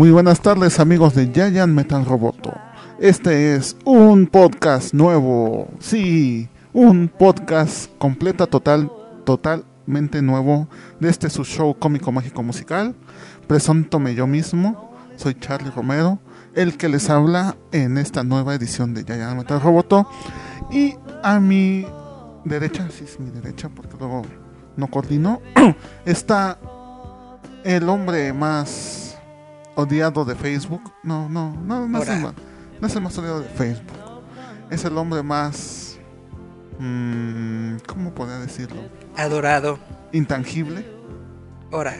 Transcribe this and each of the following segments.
Muy buenas tardes amigos de Giant Metal Roboto. Este es un podcast nuevo, sí, un podcast completa, total, totalmente nuevo de este su show cómico mágico musical. Preséntome yo mismo, soy Charlie Romero, el que les habla en esta nueva edición de Giant Metal Roboto. Y a mi derecha, sí es mi derecha porque luego no coordino, está el hombre más odiado de Facebook. No, no, no, no es, el no es el más odiado de Facebook. Es el hombre más... mm, ¿Cómo podría decirlo? Adorado. Intangible Ahora,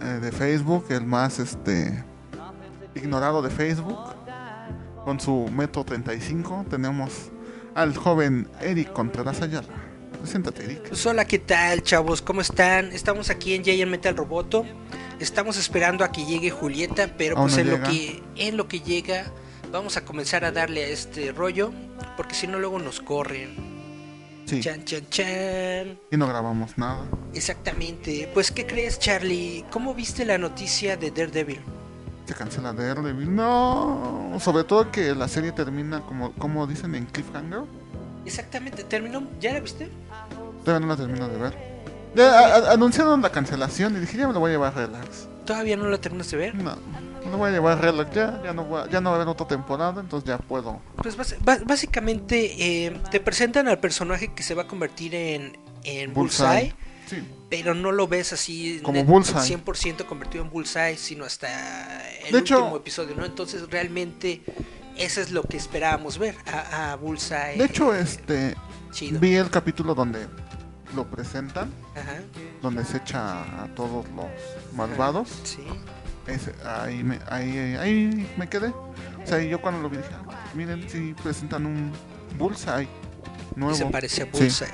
eh, de Facebook, el más este ignorado de Facebook. Con su Metro 35 tenemos al joven Eric Contreras Ayala. Preséntate, Eric. pues hola, ¿qué tal, chavos? ¿Cómo están? Estamos aquí en Giant Metal Roboto. Estamos esperando a que llegue Julieta, pero Aún pues no en lo que en lo que llega vamos a comenzar a darle a este rollo, porque si no luego nos corren. Sí, Chan chan chan. y no grabamos nada. Exactamente. Pues ¿qué crees, Charlie? ¿Cómo viste la noticia de Daredevil? Se cancela Daredevil. No, sobre todo que la serie termina como, como dicen en Cliffhanger. Exactamente, terminó. ¿Ya la viste? Todavía no la termino de ver. Ya a- a- anunciaron la cancelación y dije, ya me lo voy a llevar relax. ¿Todavía no la terminaste de ver? No, me lo voy a llevar relax. Ya, ya, no, voy a- ya no va a haber otra temporada, entonces ya puedo. Pues bas- ba- básicamente eh, te presentan al personaje que se va a convertir en, en Bullseye, Bullseye. Sí, pero no lo ves así Como net- Bullseye. 100% convertido en Bullseye, sino hasta el De hecho- último episodio, ¿no? Entonces realmente eso es lo que esperábamos ver, a, a Bullseye. de hecho, este. chido. Vi el capítulo donde lo presentan, Ajá, donde se echa a todos los malvados. sí. Ahí, me, ahí, ahí me quedé. O sea, yo cuando lo vi dije, ah, miren, si presentan un Bullseye nuevo. Se parece a Sí. Bullseye.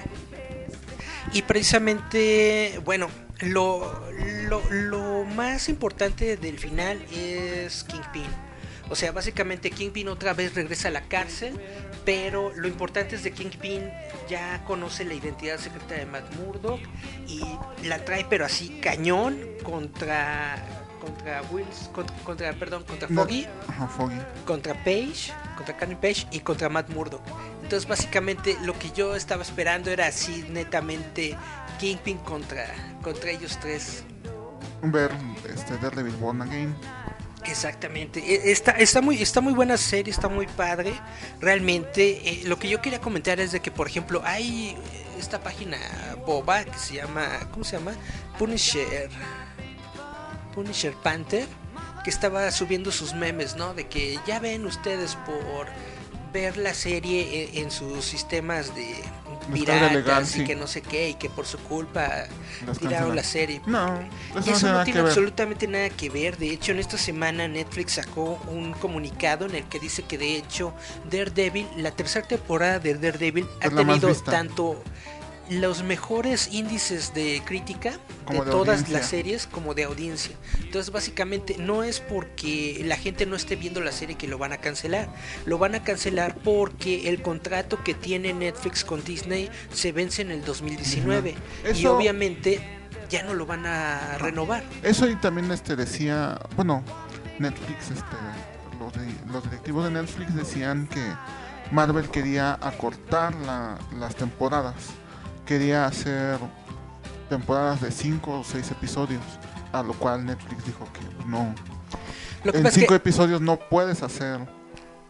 Y precisamente, bueno, lo, lo, lo más importante del final es Kingpin. O sea, básicamente Kingpin otra vez regresa a la cárcel, pero lo importante es de Kingpin ya conoce la identidad secreta de Matt Murdock y la trae pero así cañón contra contra Wills, contra, contra- perdón, contra. Foggy Ajá, Foggy. contra Page, contra Karen Page y contra Matt Murdock. Entonces básicamente lo que yo estaba esperando era así netamente Kingpin contra, contra ellos tres. Ver este Daredevil Born Again. Exactamente. E- Está, muy, está muy buena serie, está muy padre. Realmente eh, lo que yo quería comentar es de que, por ejemplo, hay esta página boba que se llama, ¿cómo se llama? Punisher. Punisher Panther, que estaba subiendo sus memes, ¿no? De que ya ven ustedes por ver la serie en sus sistemas de piratas y que no sé qué y que por su culpa Las tiraron cancelan. la serie. No, eso, Eso no tiene no nada tiene que ver. absolutamente nada que ver. De hecho, en esta semana Netflix sacó un comunicado en el que dice que de hecho Daredevil, la tercera temporada de Daredevil ha Es tenido tanto los mejores índices de crítica Como de, de todas audiencia. las series como de audiencia. Entonces, básicamente no es porque la gente no esté viendo la serie que lo van a cancelar. Lo van a cancelar porque el contrato que tiene Netflix con Disney se vence en el 2019 y Eso- obviamente ya no lo van a renovar. Eso y también este decía, bueno, Netflix, este, los, de- los directivos de Netflix decían que Marvel quería acortar la- las temporadas, quería hacer temporadas de 5 o 6 episodios, a lo cual Netflix dijo que no. Lo que En pasa es 5 que episodios no puedes hacer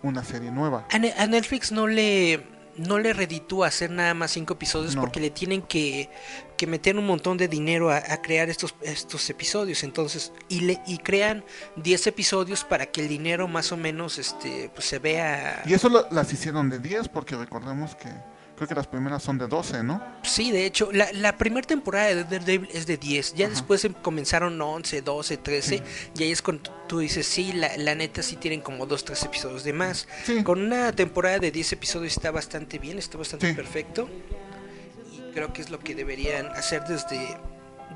una serie nueva. a, Ne- a Netflix no le no le reditúa hacer nada más cinco episodios No. porque le tienen que, que meter un montón de dinero a, a crear estos estos episodios entonces y le y crean 10 episodios para que el dinero más o menos este pues se vea Y eso lo- las hicieron de 10 porque recordemos que creo que las primeras son de 12, ¿no? Sí, de hecho, la, la primera temporada de Daredevil es de 10. Ya Ajá. después em- comenzaron 11, 12, 13. Sí. Y ahí es cuando tú dices, sí, la, la neta sí tienen como 2, 3 episodios de más. Sí. Con una temporada de 10 episodios está bastante bien, está bastante Sí. perfecto. Y creo que es lo que deberían hacer desde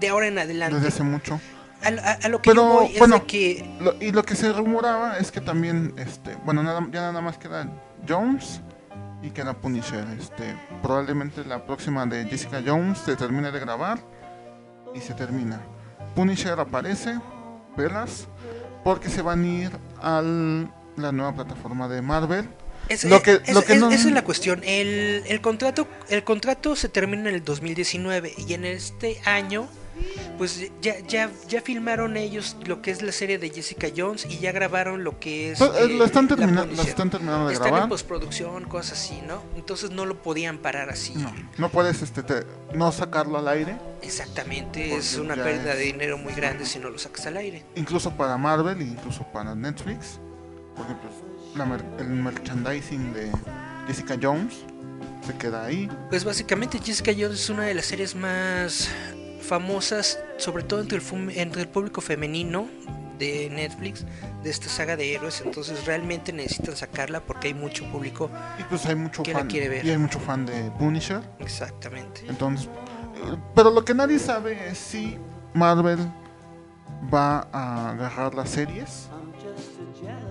de ahora en adelante. Desde hace mucho. A, a- a lo que Pero, yo voy es bueno, de que Lo- y lo que se rumoraba es que también, este, bueno, nada, ya nada más queda Jones y queda Punisher. Este, probablemente la próxima de Jessica Jones se termine de grabar y se termina. Punisher aparece, velas, porque se van a ir a la nueva plataforma de Marvel. Es- Lo que- es- lo que es- no- Esa es la cuestión. El, el contrato el contrato se termina en el 2019 y en este año pues ya, ya, ya filmaron ellos lo que es la serie de Jessica Jones y ya grabaron lo que es... Pues, eh, eh, lo están la terminando, están terminando de Están en grabar. postproducción, cosas así, ¿no? Entonces no lo podían parar así. No, no puedes este, te- no sacarlo al aire. Exactamente, es una pérdida es- de dinero muy grande si no lo sacas al aire. incluso para Marvel e incluso para Netflix la mer- el merchandising de Jessica Jones se queda ahí Pues básicamente Jessica Jones es una de las series más famosas, sobre todo entre el, fum- entre el público femenino de Netflix, de esta saga de héroes, entonces realmente necesitan sacarla porque hay mucho público. y pues hay mucho ¿Quién la fan quiere ver? y hay mucho fan de Punisher Exactamente. entonces pero lo que nadie sabe es si Marvel va a agarrar las series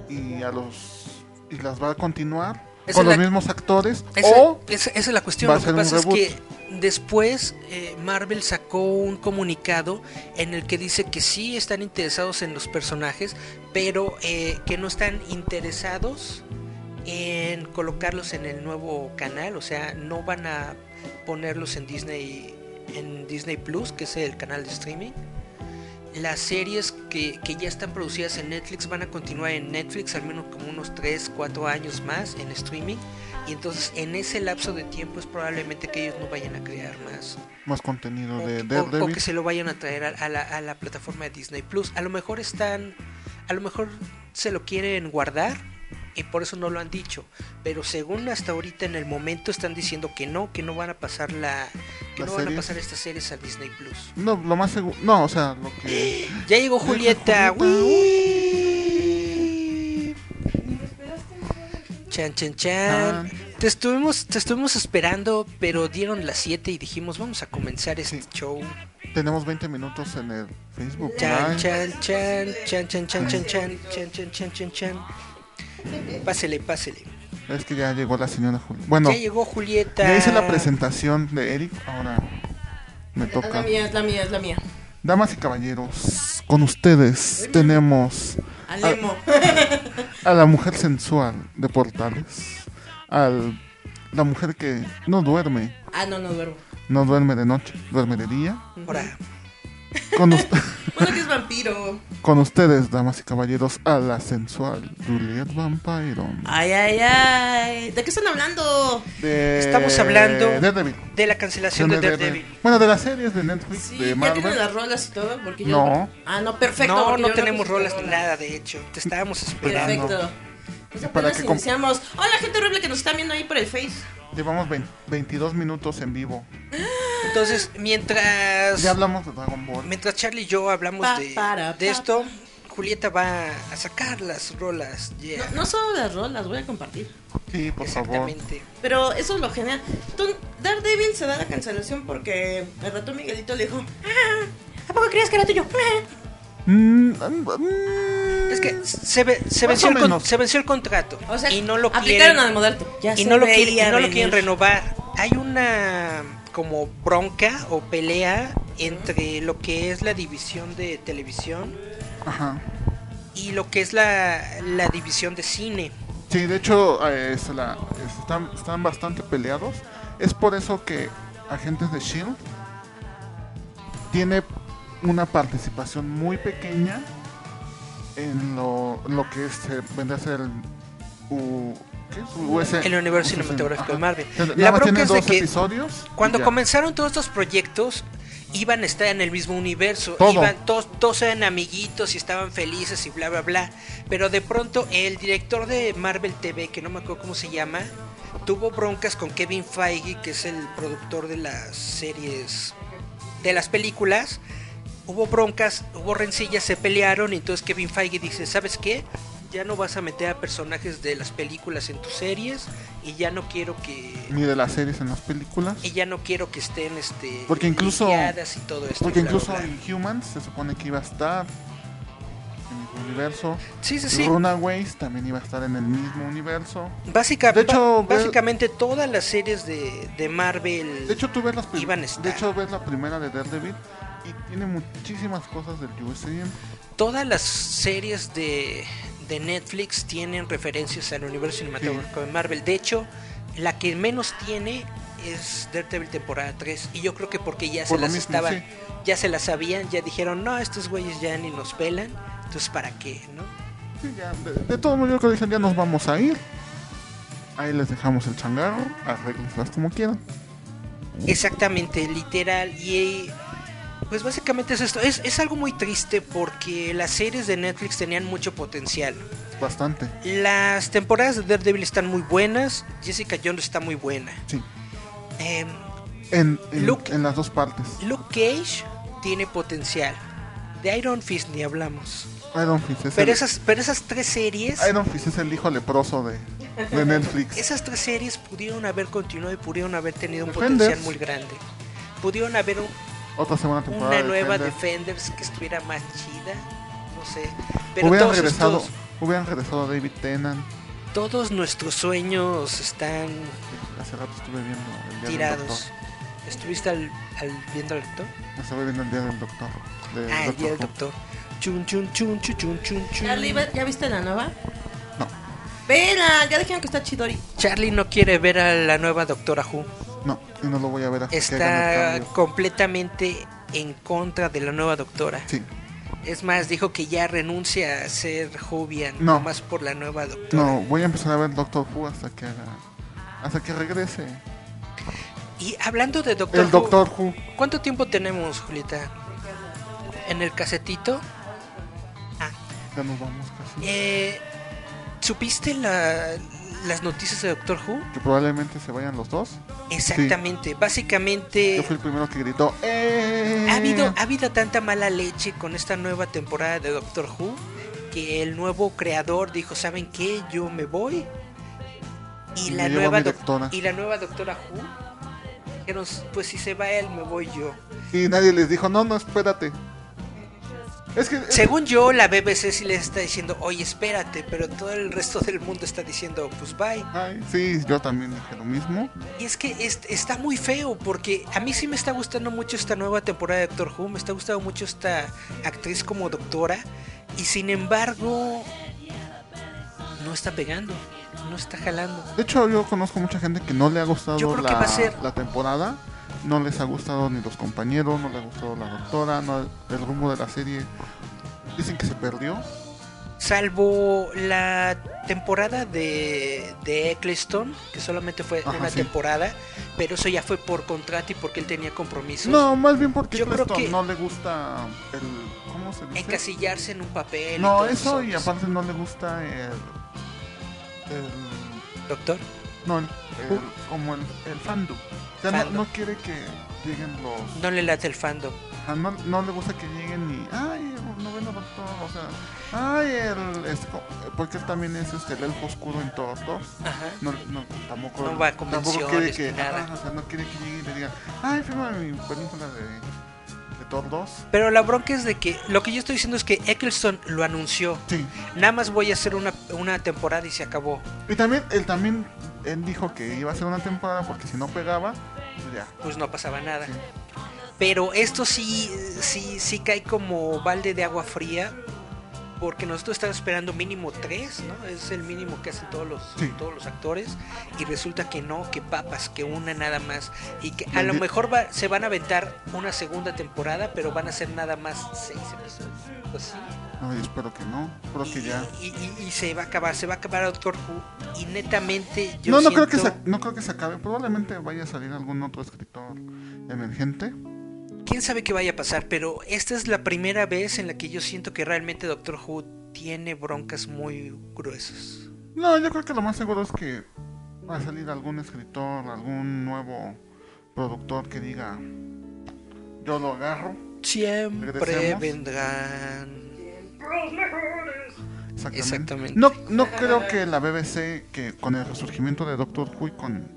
y a los y las va a continuar Esa con los la- mismos actores Esa, o esa- esa es la cuestión. Lo que pasa es que después eh, Marvel sacó un comunicado en el que dice que sí están interesados en los personajes, pero eh, que no están interesados en colocarlos en el nuevo canal, o sea, no van a ponerlos en Disney en Disney Plus, que es el canal de streaming. Las series que, que ya están producidas en Netflix van a continuar en Netflix al menos como unos 3, 4 años más en streaming. Y entonces en ese lapso de tiempo es probablemente que ellos no vayan a crear más. más contenido O, de que- o- que se lo vayan a traer a, a la, a la plataforma de Disney Plus. A lo mejor están, a lo mejor se lo quieren guardar y por eso no lo han dicho. Pero según hasta ahorita en el momento están diciendo que no, que no van a pasar la, que ¿Las no van a pasar estas series a Disney Plus. no lo más seguro no o sea lo que Ya llegó Julieta. Julieta. Uy. Chan, chan, chan. Te estuvimos, te estuvimos esperando, pero dieron las 7 y dijimos, vamos a comenzar este Sí. show. Tenemos 20 minutos en el Facebook chan, chan, chan, chan, chan, chan, chan, chan, chan, chan, chan, chan. Pásele, pásele. Es que ya llegó la señora Julieta. Bueno, Ya llegó Julieta. ya hice la presentación de Eric. Ahora me Es la toca. mía, es la mía, es la mía. Damas y caballeros, con ustedes tenemos Alemo. a la mujer sensual de Portales. Al, la mujer que no duerme. Ah, no, no duermo. No duerme de noche, duerme de día. Ahora, Con, us- Bueno, que es vampiro. con ustedes, damas y caballeros, a la sensual Juliet Vampiro. Ay, ay, ay. ¿De qué están hablando? De Estamos hablando Daredevil. de la cancelación de Daredevil. Bueno, de las series de Netflix, Sí, de ya tienen las rolas y todo. Porque yo No. Ah, no, perfecto. No, no tenemos rolas ni nada, de hecho. Te estábamos esperando. Perfecto. Pues para que iniciamos. Hola, gente horrible que nos está viendo ahí por el Face. Llevamos 20 22 minutos en vivo. Entonces, mientras Ya hablamos de Dragon Ball. mientras Charlie y yo hablamos Pa, de, para, de pa, esto, Julieta va a sacar las rolas. No, Yeah. no solo las rolas, voy a compartir. Sí, por favor. Exactamente. Pero eso es lo genial. Tú- Daredevil se da la cancelación porque el rato Miguelito le dijo: "Ah, ¿A poco creías que era tuyo? Ah". Mm, mm, Es que se, ve- se, Más venció el, con- menos. se venció el contrato O sea, y no lo aplicaron quieren. Ya y se no lo quieren, y no lo quieren renovar. Hay una como bronca o pelea entre lo que es la división de televisión Ajá. y lo que es la, la división de cine. Sí, de hecho, eh, es la- están, están bastante peleados. Es por eso que agentes de Shield tiene una participación muy pequeña en lo, lo que es, vendría a ser el U- ¿qué es? US El universo US cinematográfico de. Marvel. La bronca es de que episodios. Cuando comenzaron todos estos proyectos, iban a estar en el mismo universo. Todo. Iban, todos, todos eran amiguitos y estaban felices y bla, bla, bla. Pero de pronto el director de Marvel TV, que no me acuerdo cómo se llama, tuvo broncas con Kevin Feige, que es el productor de las series, de las películas. Hubo broncas, hubo rencillas, se pelearon y entonces Kevin Feige dice, ¿sabes qué? Ya no vas a meter a personajes de las películas en tus series y ya no quiero que Ni de las series en las películas. y ya no quiero que estén este Porque incluso- y todo esto Porque bla, incluso bla. en Humans se supone que iba a estar en el universo. sí sí sí Runaways también iba a estar en el mismo universo. Básica- De hecho, básicamente todas las series de, de Marvel De hecho, tú ves las Iban a estar. De hecho, ves la primera de Daredevil y tiene muchísimas cosas del USM. todas las series de, de Netflix tienen referencias al universo cinematográfico de Marvel de hecho la que menos tiene es Daredevil temporada 3 y yo creo que porque ya se Por las mismo, estaban sí. ya se las sabían ya dijeron no estos güeyes ya ni nos pelan entonces para qué no Sí, ya, de, de todo modo, yo creo que dicen, ya nos vamos a ir. Ahí les dejamos el changarro, arréglenselas como quieran. Exactamente, literal. Y pues básicamente es esto. Es, es algo muy triste porque las series de Netflix tenían mucho potencial. Bastante, Las temporadas de Daredevil están muy buenas. Jessica Jones está muy buena. sí. Em, En, en, Luke- en las dos partes. Luke Cage tiene potencial. De Iron Fist ni hablamos. Iron Fist es, Pero el, esas, pero esas tres series, Iron Fist es el hijo leproso de, de Netflix. esas tres series pudieron haber continuado y pudieron haber tenido un Defenders. potencial muy grande. Pudieron haber un, Otra semana temporada. una de nueva Defender. Defenders que estuviera más chida. No sé. Pero hubieran todos regresado, estos- hubieran regresado a David Tennant. todos nuestros sueños están Hace rato estuve viendo el día del tirados. doctor. ¿Estuviste al, al- viendo al doctor? Estuve viendo el día del doctor. de Ah, el día del doctor. Chun, chun, chun, chun, chun, chun, chun. Charlie, ¿ve- ¿ya viste la nueva? No, Vela, ya dijeron que está chidori. Charlie no quiere ver a la nueva Doctora Who. No, no lo voy a ver hasta Está completamente en contra de la nueva Doctora. Sí, Es más, dijo que ya renuncia a ser Jovian, No. nomás por la nueva Doctora. no, voy a empezar a ver Doctor Who hasta que hasta que regrese. Y hablando de Doctor El Who, Doctor Who. ¿cuánto tiempo tenemos, Julieta? ¿En el casetito? Ya nos vamos casi. Eh, ¿Supiste la- las noticias de Doctor Who? Que probablemente se vayan los dos. Exactamente, básicamente Yo fui el primero que gritó. ¡Eh! ha habido, ha habido tanta mala leche con esta nueva temporada de Doctor Who que el nuevo creador dijo, ¿saben qué? Yo me voy. Y, Y la nueva doctora. y la nueva Doctora Who dijeron, pues si se va él, me voy yo. Y nadie les dijo, no, no, espérate. Es que. es que- Según yo, la BBC sí les está diciendo, oye, espérate, pero todo el resto del mundo está diciendo, pues bye. Ay, sí, yo también dije lo mismo. Y es que es- está muy feo porque a mí sí me está gustando mucho esta nueva temporada de Doctor Who, me está gustando mucho esta actriz como doctora y sin embargo no está pegando, no está jalando. De hecho, yo conozco mucha gente que no le ha gustado Yo creo la, que va a ser- la temporada. No les ha gustado ni los compañeros, no les ha gustado la doctora, no, el rumbo de la serie. Dicen que se perdió. Salvo la temporada de, de Eccleston, que solamente fue Ajá, una sí. temporada, pero eso ya fue por contrato y porque él tenía compromisos. No, más bien porque Yo creo que- no le gusta el. ¿Cómo se dice? Encasillarse en un papel. No, eso y aparte no le gusta el. el Doctor. No, el, el- como el, el fandom. O sea, no, Fandom. no quiere que lleguen los. No le late el fandom. Ah, no, no le gusta que lleguen y. Ay, noveno doctor, o sea. Ay, el. este, porque él también es este, el elfo oscuro en Thor 2. Ajá. No, no, tampoco. No va a tampoco quiere ni que. nada. ajá, o sea, no quiere que llegue y le digan. Ay, firma mi película de. de Thor 2. Pero la bronca es de que lo que yo estoy diciendo es que Eccleston lo anunció. Sí. Nada más voy a hacer una, una temporada y se acabó. Y también, él también. Él dijo que iba a hacer una temporada porque si no pegaba, pues ya. Pues no pasaba nada. Sí. Pero esto sí, sí, sí cae como balde de agua fría. porque nosotros estamos esperando mínimo tres, ¿no? Es el mínimo que hacen todos los, Sí. todos los actores. Y resulta que no, que papas, que una nada más. Y que a lo mejor va- se van a aventar una segunda temporada, pero van a ser nada más seis episodios. Pues sí. Ay, espero que no. Espero que ya. Y, y- y se va a acabar, se va a acabar Doctor Who. Y netamente yo No, no creo, que se, no creo que se acabe. Probablemente vaya a salir algún otro escritor emergente. quién sabe qué vaya a pasar, pero esta es la primera vez en la que yo siento que realmente Doctor Who tiene broncas muy gruesas. No, yo creo que lo más seguro es que va a salir algún escritor, algún nuevo productor que diga, yo lo agarro. Siempre Regresemos. vendrán. Exactamente. Exactamente. No, no creo que la BBC, que con el resurgimiento de Doctor Who y con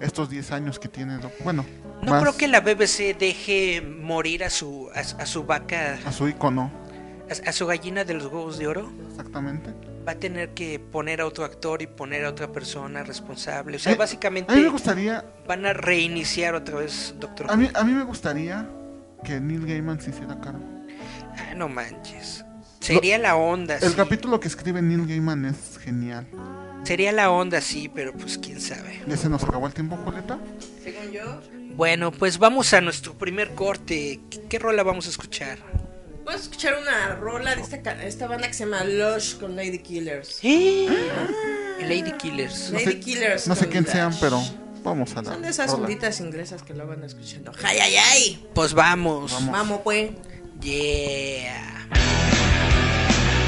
estos 10 años que tiene, bueno, No más creo que la BBC deje morir a su a, a su vaca, a su icono, a, a su gallina de los huevos de oro. exactamente. Va a tener que poner a otro actor y poner a otra persona responsable. O sea, Eh, básicamente A mí me gustaría, van a reiniciar otra vez Doctor Who. a mí, a mí me gustaría que Neil Gaiman se hiciera cargo. Ah, no manches. Sería la onda, El sí. capítulo que escribe Neil Gaiman es genial. Sería la onda, sí, pero pues quién sabe. ¿Ya se nos acabó el tiempo, Julieta? Según yo, Bueno, pues vamos a nuestro primer corte. ¿Qué, qué rola vamos a escuchar? vamos a escuchar una rola de esta, esta banda que se llama Lush con Lady Killers. ¿Eh? Lady Killers. No Lady sé, Killers. no sé quién Lush. sean, pero vamos a la Son de esas rola. onditas inglesas que lo van escuchando. ¡Ay, ay, ay! Pues vamos. Vamos. Vamos, pues. Yeah.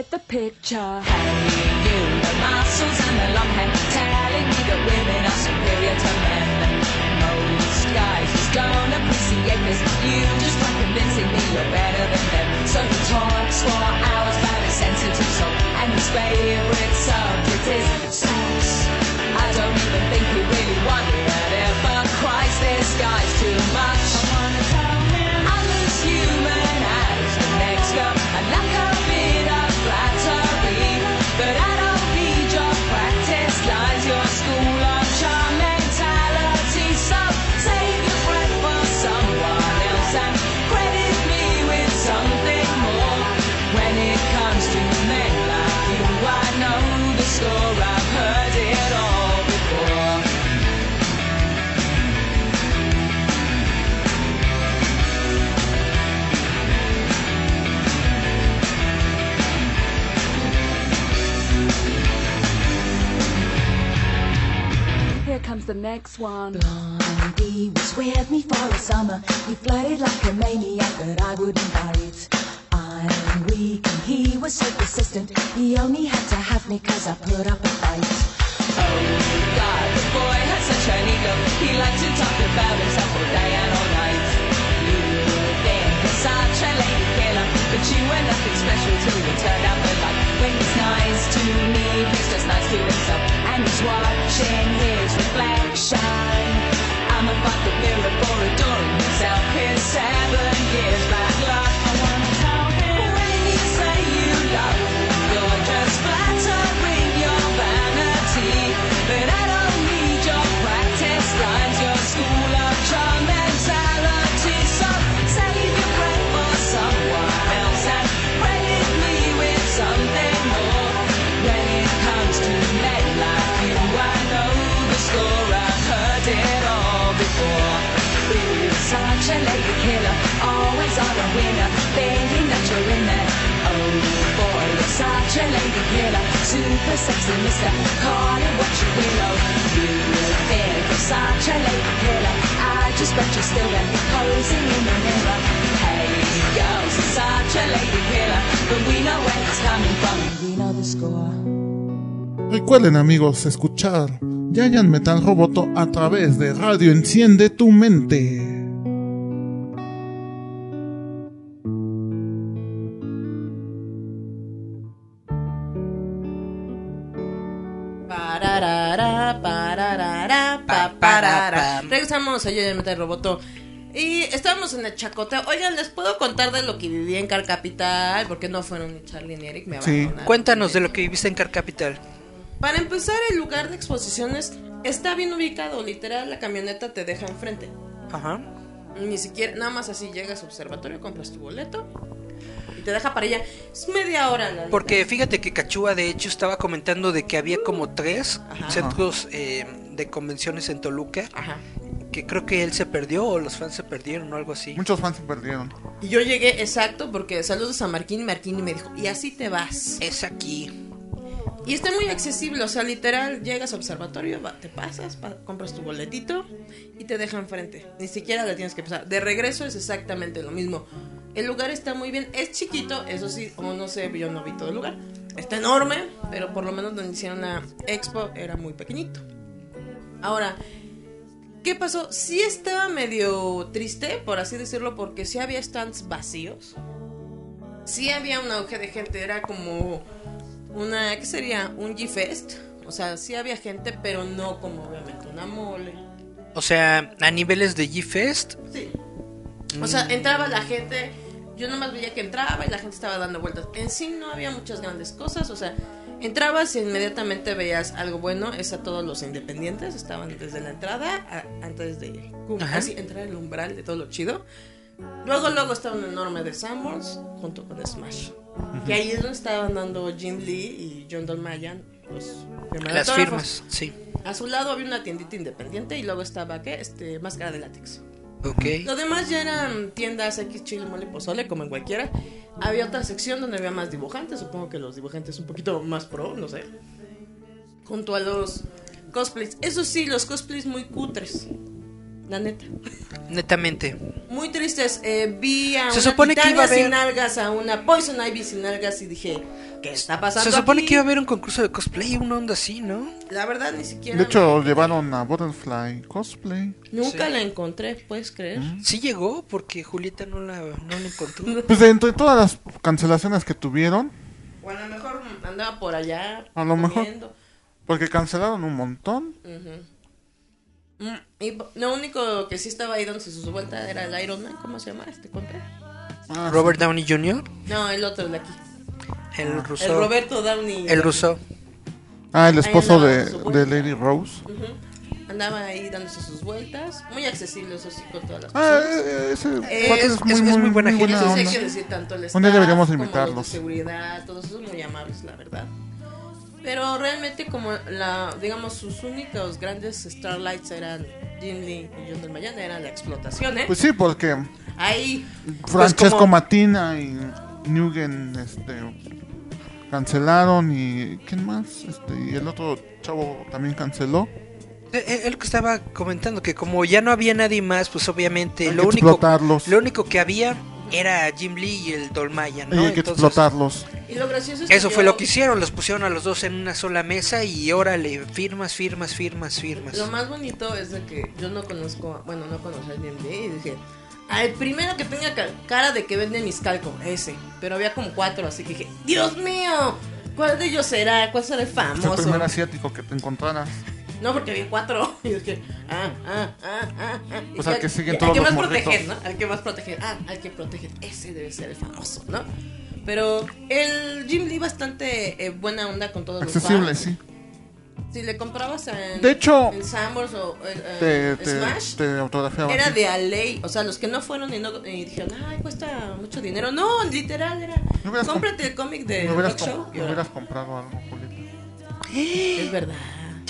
Get the picture. Hey, you, the muscles and the long hair, telling me that women are superior to men. Most guys just don't appreciate this. You just try convincing me you're better than them. So he talks for hours about his sensitive soul, and his favorite subject is sex. I don't even think he really wanted it, but Christ, this guy's too much. Comes the next one. Blondie was with me for a summer. He flirted like a maniac, but I wouldn't bite. I'm weak and he was so persistent. He only had to have me cause I put up a fight. Oh God, the boy had such an ego. He liked to talk about himself all day and all night. But you were nothing special till you turned out the light. When he's nice to me, he's just nice to himself, and he's watching his reflection. I'm a bucket mirror for adoring himself. His seven years back such a lady killer, always on a winner, thinking that you're in there. Oh boy, you're such a lady killer, super sexy mister, call it what you will. Oh, you think you're such a lady killer, I just bet you're still there, posing in the mirror. Hey girls, you're such a lady killer, but we know where it's coming from, and we know the score. Recuerden amigos escuchar Giant Metal Roboto a través de Radio Enciende tu mente. Parara. Regresamos a Yo ya Metal Roboto. Y estábamos en el chacoteo. Oigan, ¿les puedo contar de lo que viví en Car Capital? Porque no fueron ni Charlie ni Eric, me Sí. Cuéntanos de lo que viviste en Car Capital. Para empezar, el lugar de exposiciones está bien ubicado. Literal, la camioneta te deja enfrente. Ajá. Ni siquiera, nada más así llegas a observatorio, compras tu boleto y te deja para allá. Es media hora, la. Porque fíjate que Cachúa de hecho estaba comentando de que había como tres Ajá. centros eh, de convenciones en Toluca, Ajá. Que creo que él se perdió o los fans se perdieron o algo así. Muchos fans se perdieron. Y yo llegué exacto porque saludos a Marquín y Marquín me dijo, y así te vas. Es aquí. Y está muy accesible, o sea, literal, llegas a observatorio, va- te pasas, pa- compras tu boletito y te deja enfrente. Ni siquiera le tienes que pasar. De regreso es exactamente lo mismo. El lugar está muy bien, es chiquito, eso sí, o no sé, yo no vi todo el lugar. Está enorme, pero por lo menos donde hicieron la expo era muy pequeñito. Ahora, ¿qué pasó? Sí estaba medio triste, por así decirlo, porque sí había stands vacíos. Sí había un auge de gente, era como una, ¿qué sería? Un G-Fest. O sea, sí había gente, pero no como obviamente una mole. O sea, a niveles de G-Fest. Sí. O sea, entraba la gente, yo nomás veía que entraba y la gente estaba dando vueltas. En sí no había muchas grandes cosas, o sea, entrabas y inmediatamente veías algo bueno, es a todos los independientes, estaban desde la entrada, a- antes de así, entrar el umbral de todo lo chido. Luego, luego estaba un enorme de Sanborns junto con Smash. Que ahí es donde estaban dando Jim Lee y John Dolmayan los Las firmas, sí. A su lado había una tiendita independiente y luego estaba, ¿qué? Este, máscara de látex. Ok. Lo demás ya eran tiendas X, chile, mole, pozole, como en cualquiera. Había otra sección donde había más dibujantes. Supongo que los dibujantes un poquito más pro, no sé. Junto a los cosplays. Eso sí, los cosplays muy cutres. La neta. Netamente. Muy tristes. Eh, vi a Se una supone que iba a haber- sin algas, a una Poison Ivy sin algas y dije, ¿qué está pasando Se supone aquí? que iba a haber un concurso de cosplay, una onda así, ¿no? La verdad, ni siquiera... De hecho, llevaron a Butterfly Cosplay. Nunca Sí. la encontré, ¿puedes creer? Sí llegó porque Julieta no la, no la encontró. Pues de entre todas las cancelaciones que tuvieron, O a lo mejor andaba por allá. A lo mejor. porque cancelaron un montón. Mm, Y po- lo único que sí estaba ahí dándose su vuelta era el Iron Man, ¿cómo se llama este compa? Ah, Robert Downey Jr., No, el otro de aquí. el ruso. El Roberto Downey. El ruso. Ah, el esposo de, de. Lady Rose. Ujú. Andaba ahí dándose sus vueltas. Muy accesible, eso sí, con todas las Ah, personas. eh, ese Eh, es- es- es muy buena gente. Hay onda. que decir tanto el Un día deberíamos como los invitarlos. de seguridad, todos esos muy amables, la verdad. Pero realmente como la, digamos, sus únicos grandes starlights eran Jim Lee y John del Mayan, era la explotación, ¿eh? Pues sí, porque Ahí Francesco como- Matina y Nugent este, cancelaron y ¿quién más? Este, y el otro chavo también canceló. Eh, eh, lo que estaba comentando, que como ya no había nadie más, pues obviamente Hay lo que único, explotarlos. lo único que había era Jim Lee y el Dolmayan, Y ¿no? hay que Entonces, explotarlos. Y lo gracioso es que Eso fue yo- lo que hicieron, los pusieron a los dos en una sola mesa y órale, firmas, firmas, firmas, firmas. Lo más bonito es de que yo no conozco, bueno, no conocía a DMD y dije, al primero que tenga ca- cara de que vende mis calco, ese. Pero había como cuatro, así que dije, Dios mío, ¿cuál de ellos será? ¿Cuál será el Es el famoso? primer asiático que te encontraras. No, porque había cuatro. Y dije, ah, ah, ah, ah, ah. Y O sea, al- que siguen al todos que los más protegen, ¿no? Al que más protegen. Ah, al que protegen. Ese debe ser el famoso, ¿no? Pero el Jim Lee bastante eh, buena onda con todos Accesible, los fans. sí. Si le comprabas en, De hecho, en Sanborns o Te, eh, te, Smash, te autografiaba. era de a ley. O sea, los que no fueron y, no, y dijeron, ay, cuesta mucho dinero. No, literal, era. Cómprate el cómic de Rock Show. me hubieras comprado algo, Julieta. Es verdad.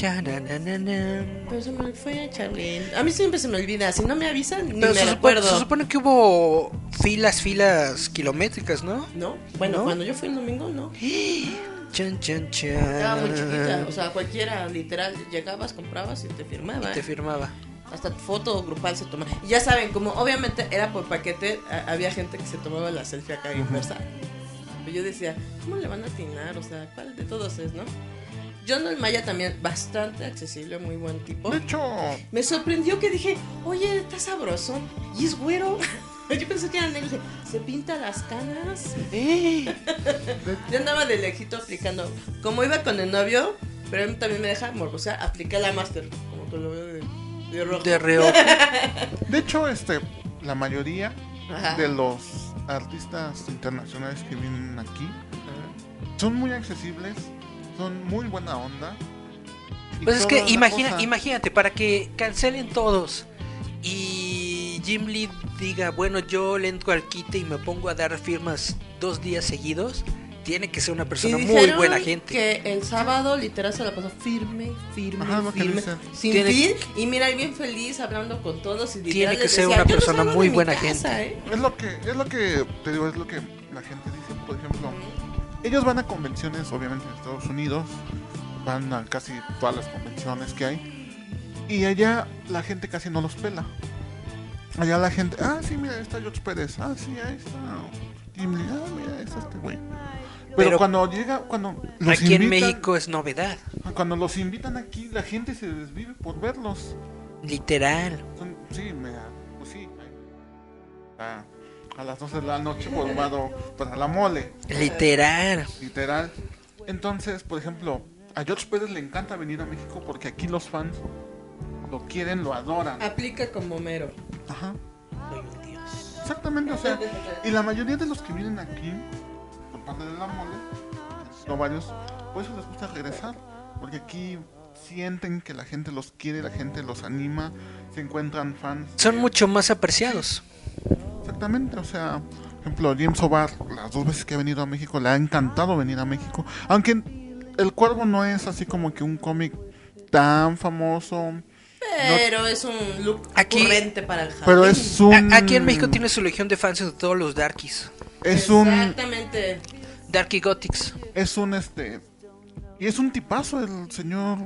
Pero se me fue, Charlene. A mí siempre se me olvida. Si no me avisan, ni Pero me acuerdo. se supone que hubo filas, filas kilométricas, ¿no? ¿No? Bueno, ¿No? cuando yo fui el domingo, no. Chan, chan, chan. Estaba muy chiquita. O sea, cualquiera, literal, llegabas, comprabas y te firmaba. Te firmaba. Hasta foto grupal se tomaba. Y ya saben, como obviamente era por paquete, a- había gente que se tomaba la selfie acá inversa. Pero yo decía, ¿cómo le van a atinar? O sea, ¿cuál de todos es, no? John Don Maya también bastante accesible, muy buen tipo. De hecho, Me sorprendió que dije, oye, está sabroso. Y es güero. Yo pensé que era negro. Dije, se pinta las canas. Yo andaba de lejito aplicando. Como iba con el novio, pero él también me deja morbosear, apliqué la master. Como que lo veo de, de rojo. De reo. de hecho, este, la mayoría Ajá. de los artistas internacionales que vienen aquí son muy accesibles, son muy buena onda. Pues es que imagina, cosa. imagínate, para que cancelen todos y Jim Lee diga, bueno, yo le entro al quite y me pongo a dar firmas dos días seguidos, tiene que ser una persona Y muy buena gente. Que el sábado literal se la pasó firme, firme, Ajá, firme, sin Tiene- fin. Y mira, y bien feliz hablando con todos. Y Tiene que ser decía, una "Yo no persona muy buena casa, gente". ¿eh". Es lo que, es lo que te digo, es lo que la gente dice, por ejemplo, ellos van a convenciones, obviamente en Estados Unidos, van a casi todas las convenciones que hay, y allá la gente casi no los pela. Allá la gente, ah, sí, mira, ahí está George Pérez, ah, sí, ahí está Jim Lee, ah, mira, ahí está este güey. Pero, Pero cuando llega, cuando los Aquí en México es novedad, cuando los invitan aquí, la gente se desvive por verlos. literal. Son- sí, me, pues sí. A, a las 12 de la noche formado para la mole, Literal. literal. Entonces, por ejemplo, a George Pérez le encanta venir a México porque aquí los fans lo quieren, lo adoran. Aplica como mero. Ajá. Ay, Dios. Exactamente, o sea, y la mayoría de los que vienen aquí, por parte de la mole, no varios, por eso les gusta regresar, porque aquí sienten que la gente los quiere, la gente los anima, se encuentran fans. Son mucho más apreciados. Exactamente, o sea, por ejemplo, James O'Barr, las dos veces que ha venido a México, le ha encantado venir a México. Aunque El Cuervo no es así como que un cómic tan famoso, Pero es un look Aquí- corriente para el jardín. pero es un... A- Aquí en México tiene su legión de fans de todos los Darkies. Es un... Exactamente. Darky Gothics. Es un, este... Y es un tipazo el señor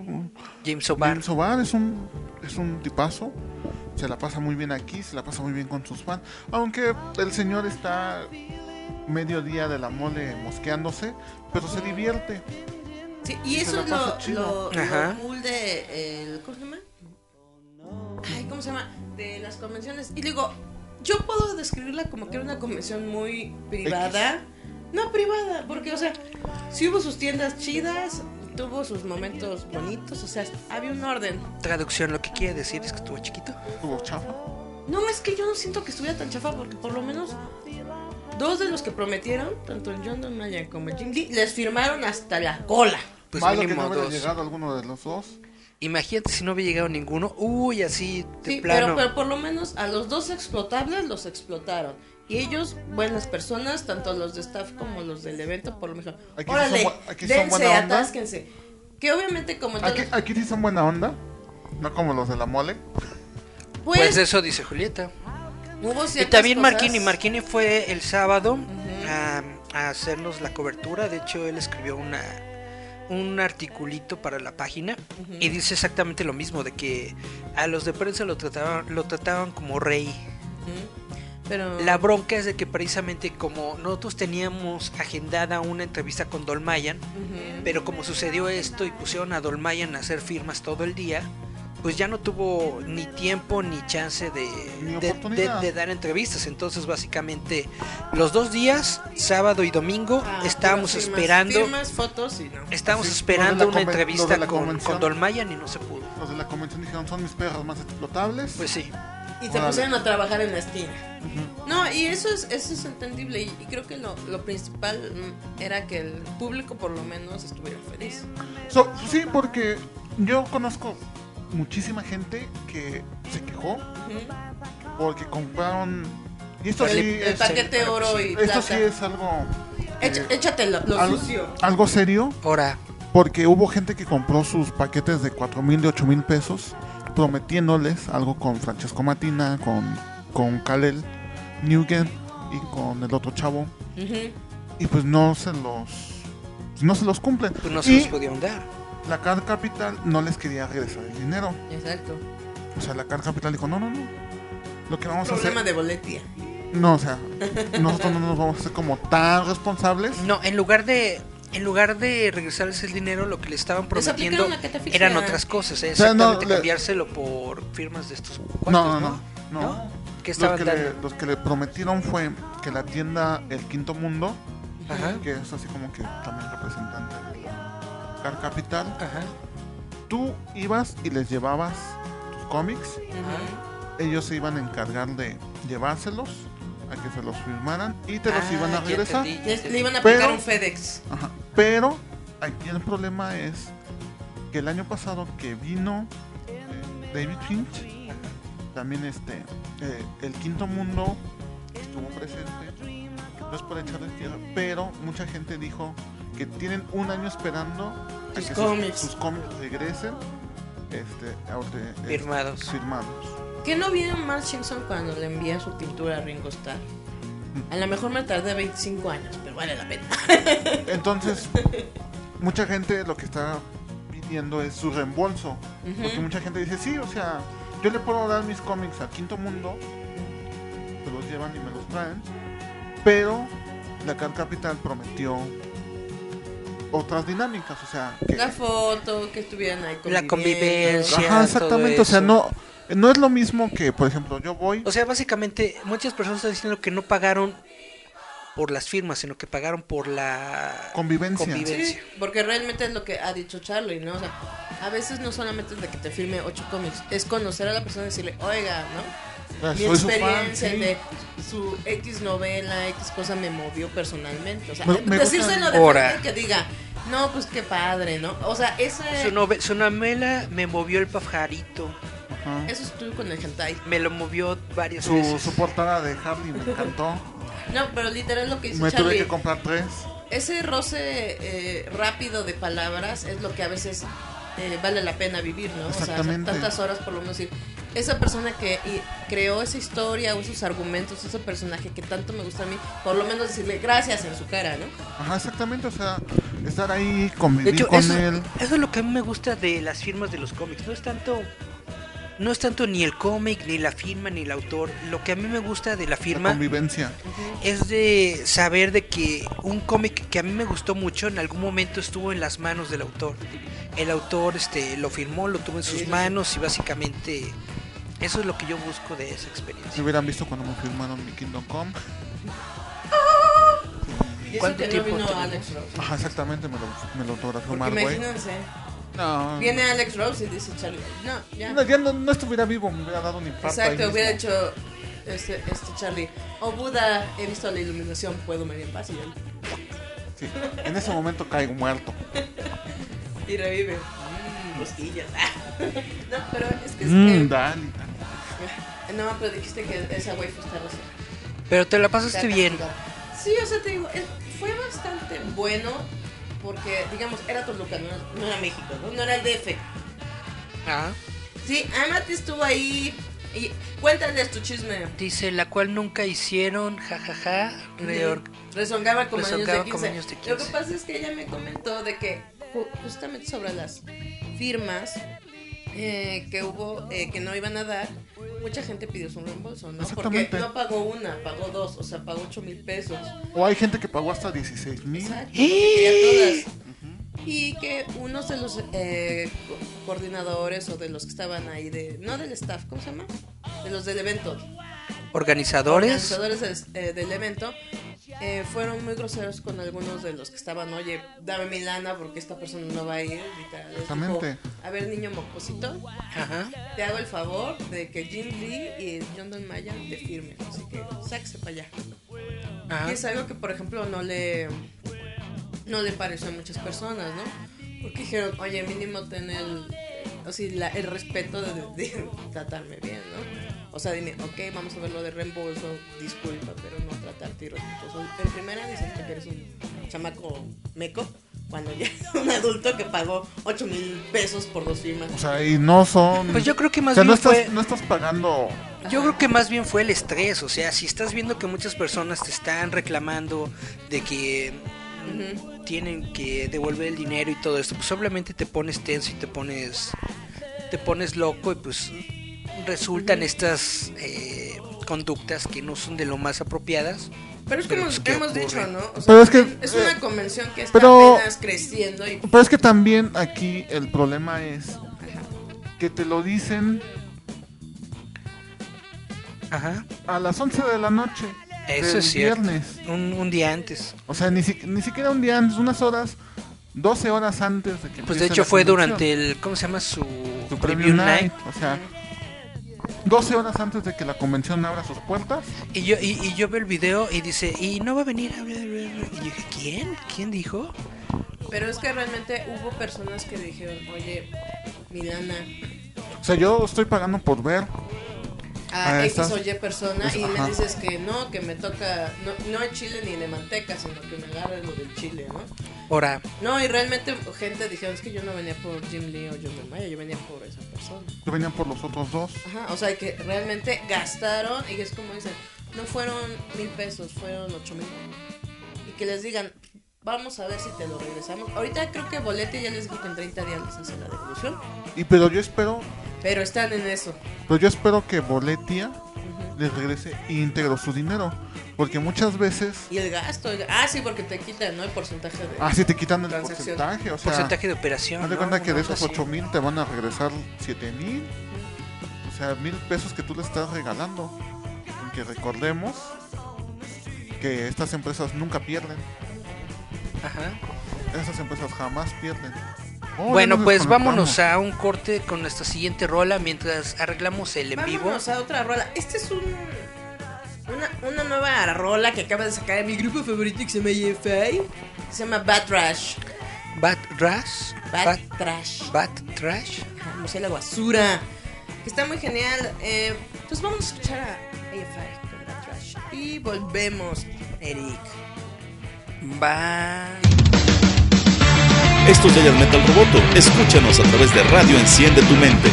James O'Barr. James O'Barr, es un, es un tipazo. Se la pasa muy bien aquí, se la pasa muy bien con sus fans. Aunque el señor está medio día de la mole mosqueándose, pero se divierte. Sí, y eso es lo, lo, cool de. El, ¿Cómo se llama? Ay, ¿cómo se llama? De las convenciones. Y digo, yo puedo describirla como que era una convención muy privada. No privada, porque, o sea, sí hubo sus tiendas chidas, tuvo sus momentos bonitos, o sea, había un orden. Traducción, lo que quiere decir es que estuvo chiquito. Tuvo chafa. No, es que yo no siento que estuviera tan chafa, porque por lo menos dos de los que prometieron, tanto el John Don Maya como el Jim Lee, les firmaron hasta la cola. Pues Malo que no mínimo hubiera dos. llegado alguno de los dos. Imagínate si no hubiera llegado ninguno. Uy, así de Sí, plano. pero, pero por lo menos a los dos explotables los explotaron. Y ellos, buenas personas, tanto los de staff como los del evento, por lo mejor. Aquí sí Órale, son aquí son dense, buena onda. atásquense. Que obviamente como Aquí, todos- aquí sí son buena onda. No como los de la mole. pues, Pues eso dice Julieta. hubo Y también cosas- Marquini. Marquini fue el sábado a, a hacernos la cobertura. De hecho, él escribió una un articulito para la página y dice exactamente lo mismo de que a los de prensa lo trataban lo trataban como rey. Ujú. Pero La bronca es de que precisamente como nosotros teníamos agendada una entrevista con Dolmayan, pero como sucedió esto y pusieron a Dolmayan a hacer firmas todo el día, pues ya no tuvo ni tiempo ni chance de, Ni de- de- oportunidad. de dar entrevistas. Entonces básicamente los dos días, sábado y domingo, Ah, estábamos firmas, esperando, firmas, fotos y no. estábamos esperando una entrevista con Dolmayan y no se pudo. Los de la convención dijeron son mis perros más explotables. Pues sí. Y se pusieron a trabajar en la esquina. No, y eso es, eso es entendible. Y, y creo que lo, lo principal mm, era que el público por lo menos estuviera feliz. So, sí, porque yo conozco muchísima gente que se quejó porque compraron. Y esto el, sí el es, paquete oro y esto plata. sí es algo. Echa- échatelo, lo algo, sucio. algo serio. Ahora, Porque hubo gente que compró sus paquetes de 4 mil, de 8 mil pesos, prometiéndoles algo con Francesco Matina, con, con Kalel Nugent y con el otro chavo. Y pues no se los. No se los cumplen. pues no se y los pudieron dar. la Car Capital no les quería regresar el dinero. Exacto. O sea, la Car Capital dijo: no, no, no. Lo que vamos a Problema hacer. de boletia. No, o sea, nosotros no nos vamos a hacer como tan responsables. No, en lugar de en lugar de regresarles el dinero, lo que le estaban prometiendo eran otras cosas. ¿eh? O sea, no, Exactamente, le- cambiárselo por firmas de estos cuantos, No, no, no. no. ¿No? ¿Qué Los que, dando? le, los que le prometieron fue que la tienda El Quinto Mundo, Ajá, que es así como que también representante de la Car Capital, ajá. tú ibas y les llevabas tus cómics, ellos se iban a encargar de llevárselos, a que se los firmaran y te los Ah, iban a regresar. Le, iban a Pero- aplicar un FedEx. Ajá. Pero aquí el problema es que el año pasado que vino eh, David Finch, también este, eh, el quinto mundo estuvo presente, no es por echarles tierra, pero mucha gente dijo que tienen un año esperando a Sus que cómics. Sus, sus cómics regresen este, este, Firmados. firmados. ¿Qué no vieron Mark Simpson cuando le envía su tintura a Ringo Starr? A lo mejor me tardé 25 años, pero vale la pena. Entonces, mucha gente lo que está pidiendo es su reembolso. Porque Ujú. mucha gente dice, sí, o sea, yo le puedo dar mis cómics al Quinto Mundo, se los llevan y me los traen, pero la Car Capital prometió otras dinámicas, o sea, que... La foto, que estuvieran ahí La conviviendo. convivencia. Ajá, exactamente, o sea, todo no, no es lo mismo que, por ejemplo, yo voy... O sea, básicamente, muchas personas están diciendo que no pagaron por las firmas, sino que pagaron por la Convivencia. convivencia. Sí, porque realmente es lo que ha dicho Charlie, ¿no? O sea, a veces no solamente es de que te firme ocho cómics, es conocer a la persona y decirle, oiga, ¿no? Ah, Mi soy su fan, experiencia sí. de su X novela, X cosa me movió personalmente. O sea, Me- me decírselo de que diga, no, pues qué padre, ¿no? O sea, ese, Su, nove- su novela me movió el pajarito, Ajá. eso estuvo con el hentai. me lo movió varias Su, veces. su portada de Harley me encantó. No, pero literal lo que dice Me tuve que comprar tres. Ese roce eh, rápido de palabras es lo que a veces eh, vale la pena vivir, ¿no? O sea, Exactamente. tantas horas por lo menos decir, esa persona que y, creó esa historia o esos argumentos, ese personaje que tanto me gusta a mí, por lo menos decirle gracias en su cara, ¿no? Ajá, exactamente, o sea, estar ahí, De convivir hecho, con eso, él. eso es lo que a mí me gusta de las firmas de los cómics. No es tanto, no es tanto ni el cómic, ni la firma, ni el autor. Lo que a mí me gusta de la La firma convivencia. es de saber de que un cómic que a mí me gustó mucho en algún momento estuvo en las manos del autor. El autor este lo firmó, lo tuvo en sus manos y básicamente eso es lo que yo busco de esa experiencia. hubieran visto cuando me firmaron mi Kingdom Come. ¿Cuánto no tiempo vino? Alex. Ajá, exactamente, me lo, me lo autografió güey. imagínense, No, viene Alex Rose y dice Charlie, no, ya. no, ya no, no estuviera vivo, me hubiera dado un infarto. ahí Exacto, hubiera mismo. hecho este, este Charlie, oh Buda, he visto la iluminación, puedo morir en paz y él Sí, en ese momento caigo muerto. Y revive. Mmm, costillas. no, pero es que es Mmm, que. dale. No, pero dijiste que esa waifu está recién. Pero te la pasaste bien. Sí, o sea, te digo, eh, fue bastante bueno porque, digamos, era Toluca, no, era- no era México, ¿no? No era el DF. Ah, Sí, Amati estuvo ahí y cuéntales tu chisme. dice la cual nunca hicieron, jajaja. reor- Rezongaba como, Rezongaba años de como 15. años de Lo que 15. pasa es que ella me comentó de que ju- justamente sobre las firmas eh, que hubo eh, que no iban a dar, mucha gente pidió su reembolso, ¿no? Porque Exactamente. no pagó una, pagó dos, o sea, pagó 8 mil pesos. O hay gente que pagó hasta 16 mil. Y que unos de los eh, co- coordinadores o de los que estaban ahí, de no del staff, ¿cómo se llama? De los del evento, Organizadores. organizadores del, eh, del evento eh, fueron muy groseros con algunos de los que estaban, oye, dame mi lana porque esta persona no va a ir. dijo, a ver, niño mocosito, Ajá. te hago el favor de que Jim Lee y John Don Maya te firmen. Así que sáquese para allá. Ajá. Y es algo que, por ejemplo, no le, no le pareció a muchas personas, ¿no? Porque dijeron, oye, mínimo tener el, o sea, la- el respeto de, de tratarme bien, ¿no? O sea, dime, ok, vamos a ver lo de reembolso, disculpa, pero no tratarte irrespetuoso. En primera dicen que eres un chamaco meco, cuando ya es un adulto que pagó 8 mil pesos por dos firmas. O sea, y no son. Pues yo creo que o más sea, no bien estás, fue. no estás pagando. Yo creo que más bien fue el estrés, o sea, si estás viendo que muchas personas te están reclamando de que tienen que devolver el dinero y todo esto, pues obviamente te pones tenso y te pones te pones loco y pues resultan estas eh, conductas que no son de lo más apropiadas Pero es como pues, ¿qué hemos ocurre? dicho, ¿no? O sea, Pero es que, es eh, una convención que está pero- apenas creciendo y Pero es que también aquí el problema es que te lo dicen Ajá. a las 11 de la noche. Eso es cierto. viernes. Un, un día antes. O sea, ni, si- ni siquiera un día antes, unas horas, 12 horas antes de que Pues de hecho fue convención. durante el. ¿Cómo se llama? Su, Su preview night. O sea, 12 horas antes de que la convención abra sus puertas. Y yo, y, y yo veo el video y dice, y no va a venir. Y yo dije, ¿quién? ¿Quién dijo? Pero es que realmente hubo personas que dijeron, oye, Milana, O sea, yo estoy pagando por ver. A Ah, X o Y persona y me ajá. dices que no, que me toca, no, no hay chile ni de manteca, sino que me agarre lo del chile, ¿no? Ahora, No, y realmente gente dijeron, es que yo no venía por Jim Lee o John Maya, yo venía por esa persona. Yo venía por los otros dos. Ajá, o sea, que realmente gastaron y es como dicen, no fueron mil pesos, fueron ocho mil. Y que les digan, vamos a ver si te lo regresamos. Ahorita creo que Boletti ya les dijo que en 30 días les hace la devolución, Y pero yo espero, pero están en eso. pero yo espero que Boletia les regrese íntegro su dinero. Porque muchas veces, Y el gasto, el- ah, sí, porque te quitan, ¿no? El porcentaje de... ah, si te quitan el porcentaje, o sea, porcentaje de operación. haz de ¿no? cuenta que de esos así. 8 mil te van a regresar 7 mil. O sea, mil pesos que tú le estás regalando. Que recordemos que estas empresas nunca pierden. Ajá. Esas empresas jamás pierden. Oh, Bueno, pues vámonos a un corte con nuestra siguiente rola mientras arreglamos el en vivo. Vámonos a otra rola. Este es un... Una, una nueva rola que acaba de sacar mi grupo favorito que se llama EFI. Se llama Bad Trash. Bat Trash. Bad, Bat, Trash. Bat Trash. Ajá, Museo la basura. Que está muy genial. Eh, pues vamos a escuchar a AFI con Bad Trash. Y volvemos, Eric. Bye. Esto es Giant Metal Roboto. Escúchanos a través de Radio Enciende tu Mente.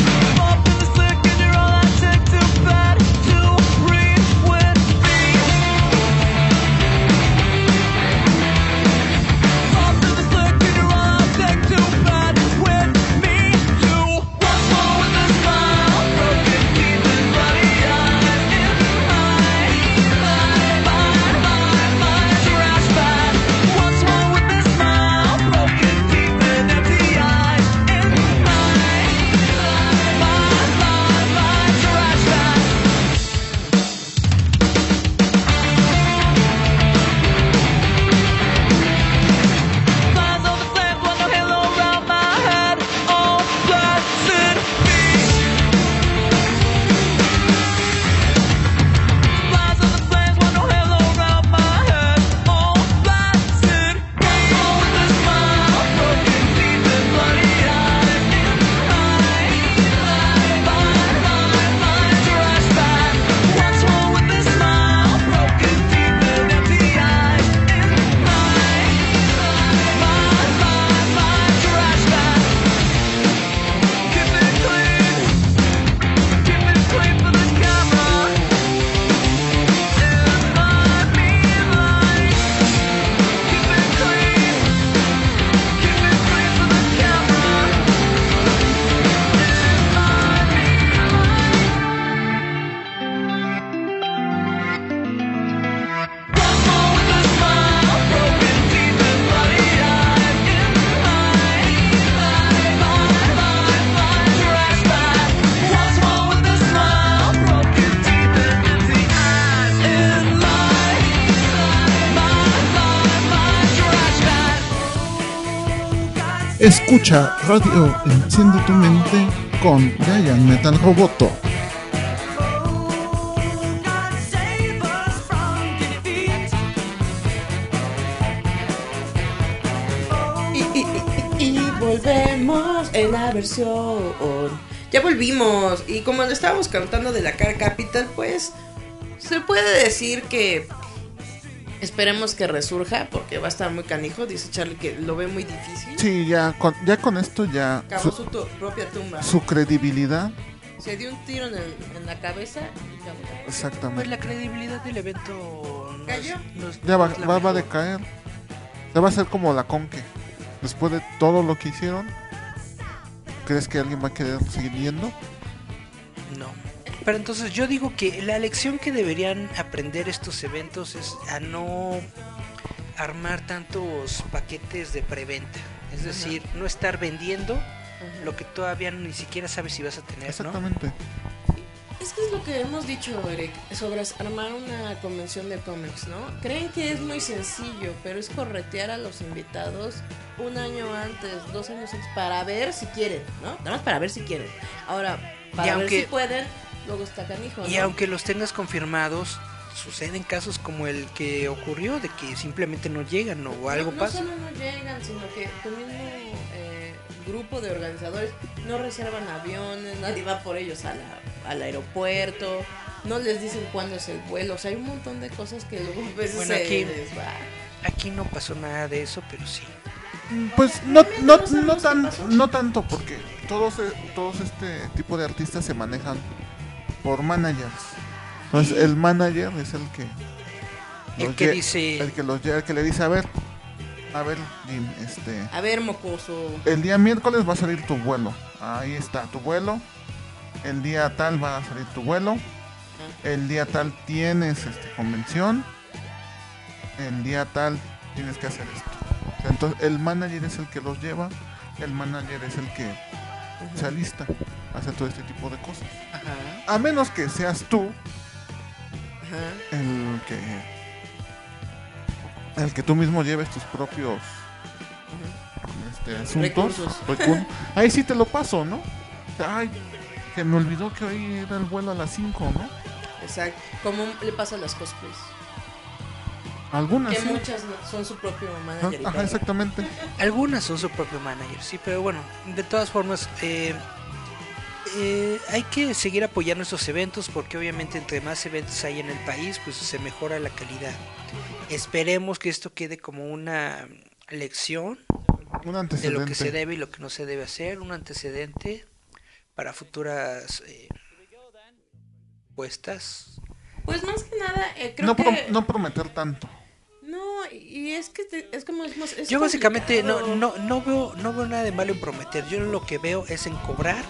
Escucha Radio Enciende tu Mente con Giant Metal Roboto. Y, volvemos en la versión. Ya volvimos. Y como le estábamos cantando de la Car Capital, pues se puede decir que esperemos que resurja porque va a estar muy canijo. Dice Charlie que lo ve muy difícil. Sí, ya con, ya con esto ya Cavó su, su tu- propia tumba. su credibilidad, Se dio un tiro en, el- en la cabeza y cavó la propia Pues exactamente, la credibilidad del evento no es- Cayó. no es- ya va, va, va a decaer. Ya va a ser como la Conque. Después de todo lo que hicieron, ¿crees que alguien va a querer seguir yendo? No. Pero entonces yo digo que la lección que deberían aprender estos eventos es a no armar tantos paquetes de preventa. Es decir, no estar vendiendo lo que todavía ni siquiera sabes si vas a tener, ¿no? Exactamente. Es que es lo que hemos dicho, Eric, sobre armar una convención de cómics, ¿no? Creen que es muy sencillo, pero es corretear a los invitados un año antes, dos años antes, para ver si quieren, ¿no? Nada más para ver si quieren. Ahora, para Y ver aunque- si pueden, luego está canijo, Y aunque los tengas confirmados, suceden casos como el que ocurrió, de que simplemente no llegan o algo no, pasa. No solo no llegan, sino que tu mismo eh, grupo de organizadores no reservan aviones, nadie va por ellos a la- al aeropuerto, no les dicen cuándo es el vuelo, o sea, hay un montón de cosas que luego a veces Bueno, se aquí- les va. Aquí no pasó nada de eso, pero sí. Pues no, no, no tan, no tanto, porque todos, eh, todos este tipo de artistas se manejan por managers. Entonces el manager es el que... El que dice- El que, los el que le dice, a ver, a ver, Jim, este... A ver, mocoso. El día miércoles va a salir tu vuelo. Ahí está, tu vuelo. El día tal va a salir tu vuelo. El día tal tienes este, convención. El día tal tienes que hacer esto. Entonces el manager es el que los lleva. El manager es el que se alista. Hace todo este tipo de cosas. A menos que seas tú Ajá. el que el que tú mismo lleves tus propios este, asuntos Recursos. ahí sí te lo paso no ay que me olvidó que hoy era el vuelo a las 5 no Exacto. Como le pasa a las cosplays. algunas Que sí muchas son su propio manager. ajá exactamente Algunas son su propio manager, sí, pero bueno, de todas formas, eh, eh, hay que seguir apoyando estos eventos porque obviamente entre más eventos hay en el país, pues se mejora la calidad. Esperemos que esto quede como una lección un de lo que se debe y lo que no se debe hacer, un antecedente para futuras eh, puestas. Pues más que nada, eh, creo no, que... pro- no prometer tanto No, y es que te- es como... Es, más- es Yo básicamente no, no, no, veo, no veo nada de malo en prometer, yo lo que veo es en cobrar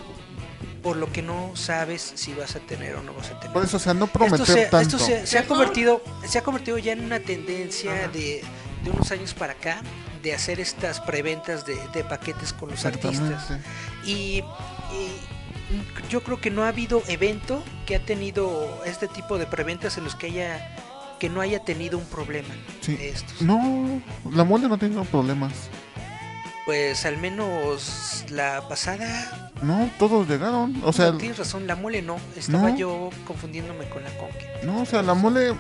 por lo que no sabes si vas a tener o no vas a tener. por eso o sea no prometer esto se, tanto esto se, se ha convertido se ha convertido ya en una tendencia de, de unos años para acá de hacer estas preventas de, de paquetes con los artistas Exactamente. y, y yo creo que no ha habido evento que ha tenido este tipo de preventas en los que haya que no haya tenido un problema Sí. de estos no la mole no tiene problemas pues al menos la pasada no todos llegaron o sea no, tienes razón la mole no estaba No. yo confundiéndome con la conque No, o sea, la mole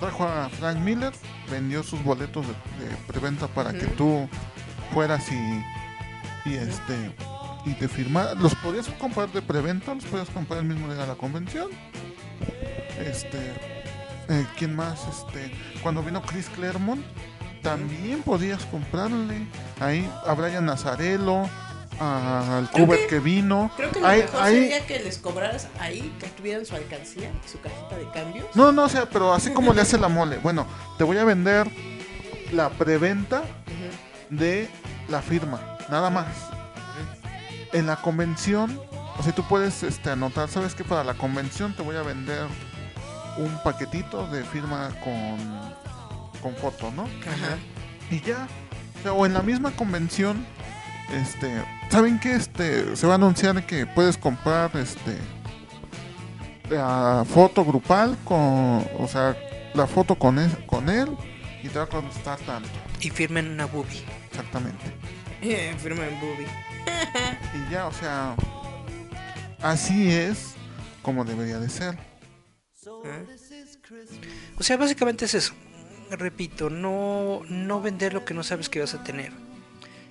trajo a Frank Miller, vendió sus boletos de, de preventa para que tú fueras y, y este y te firmaras. Los podías comprar de preventa, los podías comprar el mismo día de la convención. Este, eh, ¿quién más? Este, cuando vino Chris Claremont, también podías comprarle ahí a Brian Nazarelo, al Cuber que- que vino. Creo que lo Ahí- mejor ahí- sería que les cobraras ahí, que tuvieran su alcancía, su cajita de cambios. No, no, o sea, pero así como le hace la mole. Bueno, te voy a vender la preventa de la firma, nada más. En la convención, o sea, tú puedes este, anotar, ¿sabes qué? Para la convención te voy a vender un paquetito de firma con, con foto, ¿no? Ajá. Y ya. O, sea, o en la misma convención, este, ¿saben qué? Este, se va a anunciar que puedes comprar, este, la foto grupal con, o sea, la foto con él, con él y te va a costar tanto, y firmen una boobie exactamente. Eh, Firma en Booby. Y ya, o sea, así es como debería de ser. O sea, básicamente es eso. Repito, no, no vender lo que no sabes que vas a tener.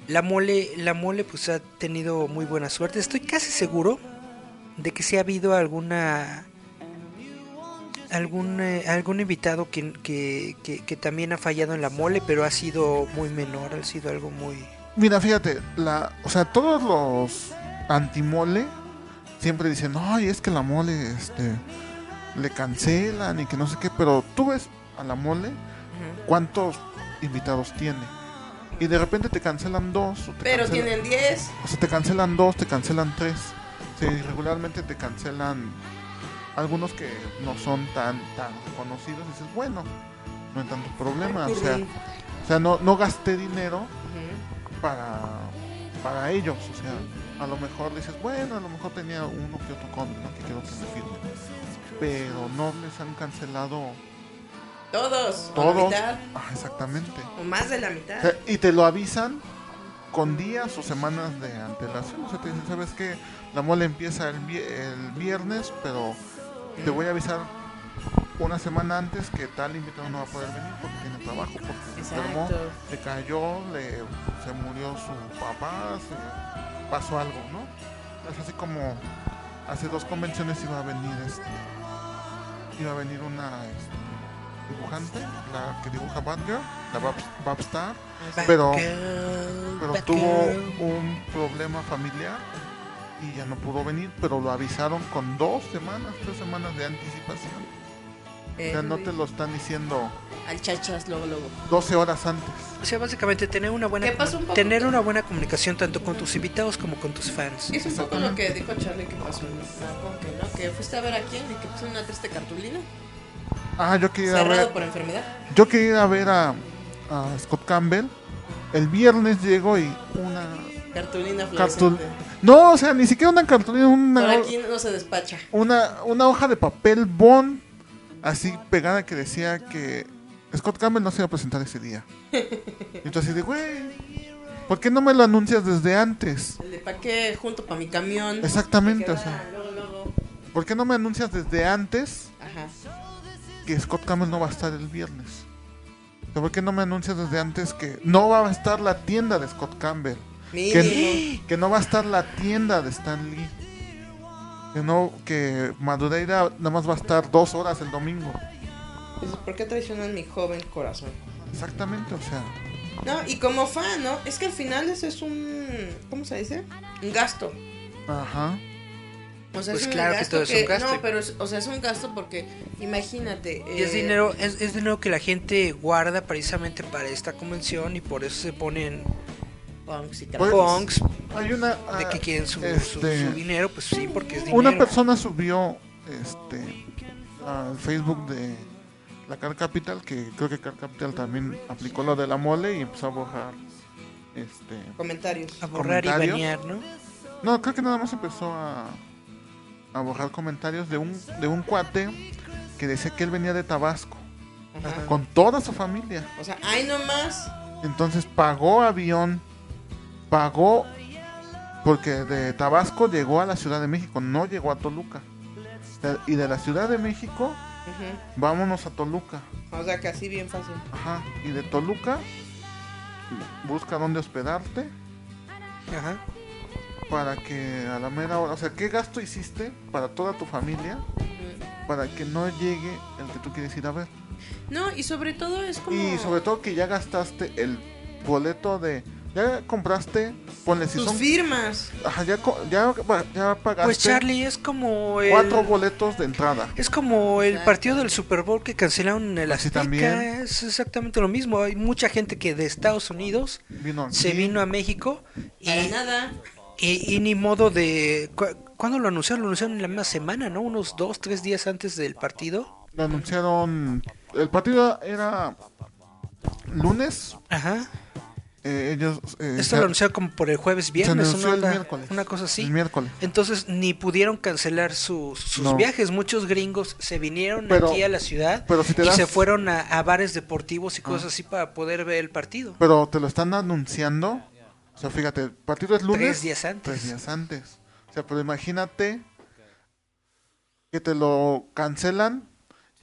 La mole, la mole pues ha tenido muy buena suerte. Estoy casi seguro de que sí ha habido alguna algún eh, algún invitado que, que, que, que también ha fallado en la mole, pero ha sido muy menor, ha sido algo muy Mira, fíjate, la, o sea, todos los antimole siempre dicen, ay, es que la mole, este, le cancelan y que no sé qué, pero tú ves a la mole cuántos invitados tiene. Y de repente te cancelan dos. O te Pero cancelan- tienen 10. O sea, te cancelan dos, te cancelan tres. Sí, regularmente te cancelan algunos que no son tan tan reconocidos, dices, bueno, no hay tanto problema, o sea, o sea no, no gasté dinero para, para ellos, o sea, a lo mejor dices, bueno, a lo mejor tenía uno que otro cómic ¿no? que quiero que me firme, pero no les han cancelado Todos. o la todos, mitad, Ah, exactamente, o más de la mitad. O sea, y te lo avisan con días o semanas de antelación. O sea, te dicen, ¿sabes qué? La mole empieza el, vi- el viernes, pero te voy a avisar una semana antes que tal invitado no va a poder venir porque tiene trabajo, porque se enfermó, se cayó, le, se murió su papá, se pasó algo, ¿no? Es así como hace dos convenciones iba a venir este iba a venir una este, dibujante, la que dibuja Batgirl, la Bab, Babstar, pero, pero tuvo un problema familiar y ya no pudo venir, pero lo avisaron con dos semanas, tres semanas de anticipación. O sea, no te lo están diciendo Al chachas, luego, luego. 12 horas antes. O sea, básicamente tener una buena tener una buena comunicación tanto con tus invitados como con tus fans. Es un poco lo que dijo Charlie que pasó en Japón, no, que fuiste a ver a quién y que puso una triste cartulina, Ah, yo quería cerrado ver, por enfermedad. yo quería ir a ver a, a Scott Campbell. El viernes llego y una Cartulina cartul... No, o sea, ni siquiera una cartulina, una, Por aquí no se despacha. una, una hoja de papel bond así pegada que decía que Scott Campbell no se iba a presentar ese día. Y entonces de, güey, ¿por qué no me lo anuncias desde antes? El de pa' qué junto para mi camión. Exactamente, o sea. Luego, luego. ¿Por qué no me anuncias desde antes Ajá. Que Scott Campbell no va a estar el viernes? ¿Por qué no me anuncias desde antes que no va a estar la tienda de Scott Campbell? Que, que no va a estar la tienda de Stan Lee. Que no, que Madureira nada más va a estar dos horas el domingo. ¿Por qué traicionan mi joven corazón? Exactamente, o sea. No, y como fan, ¿no? Es que al final eso es un... ¿Cómo se dice? Un gasto. Ajá. O sea, Pues es un claro que todo es un gasto. No, pero es- o sea, es un gasto porque imagínate. Y es eh, dinero, es, es dinero que la gente guarda precisamente para esta convención y por eso se ponen punks y Pues, punks Hay una. de ah, que quieren su, su- este, su dinero, pues sí, porque es dinero. Una persona subió este al Facebook de la Car Capital, que creo que Car Capital también aplicó lo de la mole y empezó a borrar este Comentarios. a borrar y banear, ¿no? No, creo que nada más empezó a, a borrar comentarios de un, de un cuate que decía que él venía de Tabasco Ajá. con toda su familia. O sea, ay nomás. Entonces pagó avión, pagó porque de Tabasco llegó a la Ciudad de México, no llegó a Toluca. Y de la Ciudad de México, vámonos a Toluca. O sea, que así bien fácil. Ajá. Y de Toluca, busca dónde hospedarte Ajá. Para que a la mera hora, o sea, ¿qué gasto hiciste para toda tu familia para que no llegue el que tú quieres ir a ver? No, y sobre todo es como. Y sobre todo que ya gastaste el boleto de, ya compraste, ponle si tus son, firmas. ajá, ya, co- ya, ya pagaste Pues Charlie es como el, cuatro boletos de entrada. es como el Exacto. partido del Super Bowl que cancelaron en el Así Azteca, también. es exactamente lo mismo. Hay mucha gente que de Estados Unidos Vino se vino a México y, Para nada. Y, y ni modo de cu- ¿Cuándo lo anunciaron? Lo anunciaron en la misma semana, ¿no? Unos dos, tres días antes del partido. Lo anunciaron, el partido era lunes, Ajá. eh, ellos... eh, Esto lo anunciaron como por el jueves, viernes, una, el onda- miércoles. una cosa así. El miércoles. Entonces ni pudieron cancelar sus, sus No. viajes. Muchos gringos se vinieron Pero- aquí a la ciudad pero si te y das- Ah. se fueron a, a bares deportivos y cosas así para poder ver el partido. Pero te lo están anunciando. O sea, fíjate, el partido es lunes. Tres días antes. Tres días antes. O sea, pero imagínate que te lo cancelan.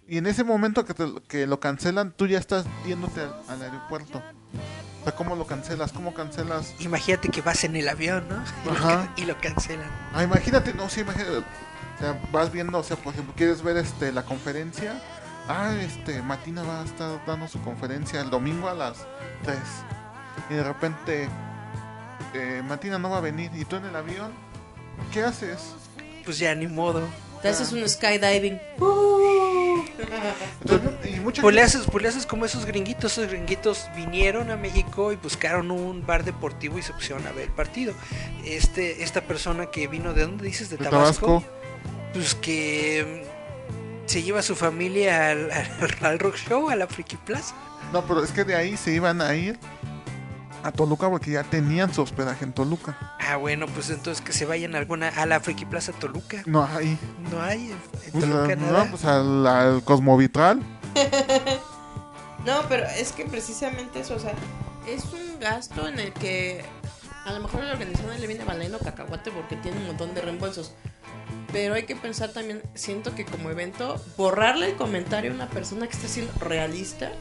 Y en ese momento que, te, que lo cancelan, tú ya estás yéndote al, al aeropuerto. O sea, ¿cómo lo cancelas? ¿Cómo cancelas? Imagínate que vas en el avión, ¿no? Ajá. y lo cancelan. Ah, imagínate, no, sí, imagínate. O sea, vas viendo, o sea, por ejemplo, quieres ver este la conferencia. Ah, este, Matina va a estar dando su conferencia el domingo a las 3. Y de repente, eh, Matina no va a venir. ¿Y tú en el avión? ¿Qué haces? Pues ya ni modo. Te haces un skydiving. Entonces, y mucha Pues le haces, pues le haces como esos gringuitos. Esos gringuitos vinieron a México y buscaron un bar deportivo y se pusieron a ver el partido. Este, esta persona que vino de dónde dices de de Tabasco, Tabasco. pues que Se lleva a su familia al, al- al rock show, a la Friki Plaza. No, pero es que de ahí se iban a ir a Toluca porque ya tenían su hospedaje en Toluca. Ah, bueno, pues entonces que se vayan a alguna a la Friki Plaza Toluca. No, ahí. No hay en Pues, Toluca nada. no, pues al, al Cosmovitral. No, pero es que precisamente eso, o sea, es un gasto en el que a lo mejor a la organización le viene valiendo cacahuate porque tiene un montón de reembolsos. Pero hay que pensar también, siento que como evento, borrarle el comentario a una persona que está siendo realista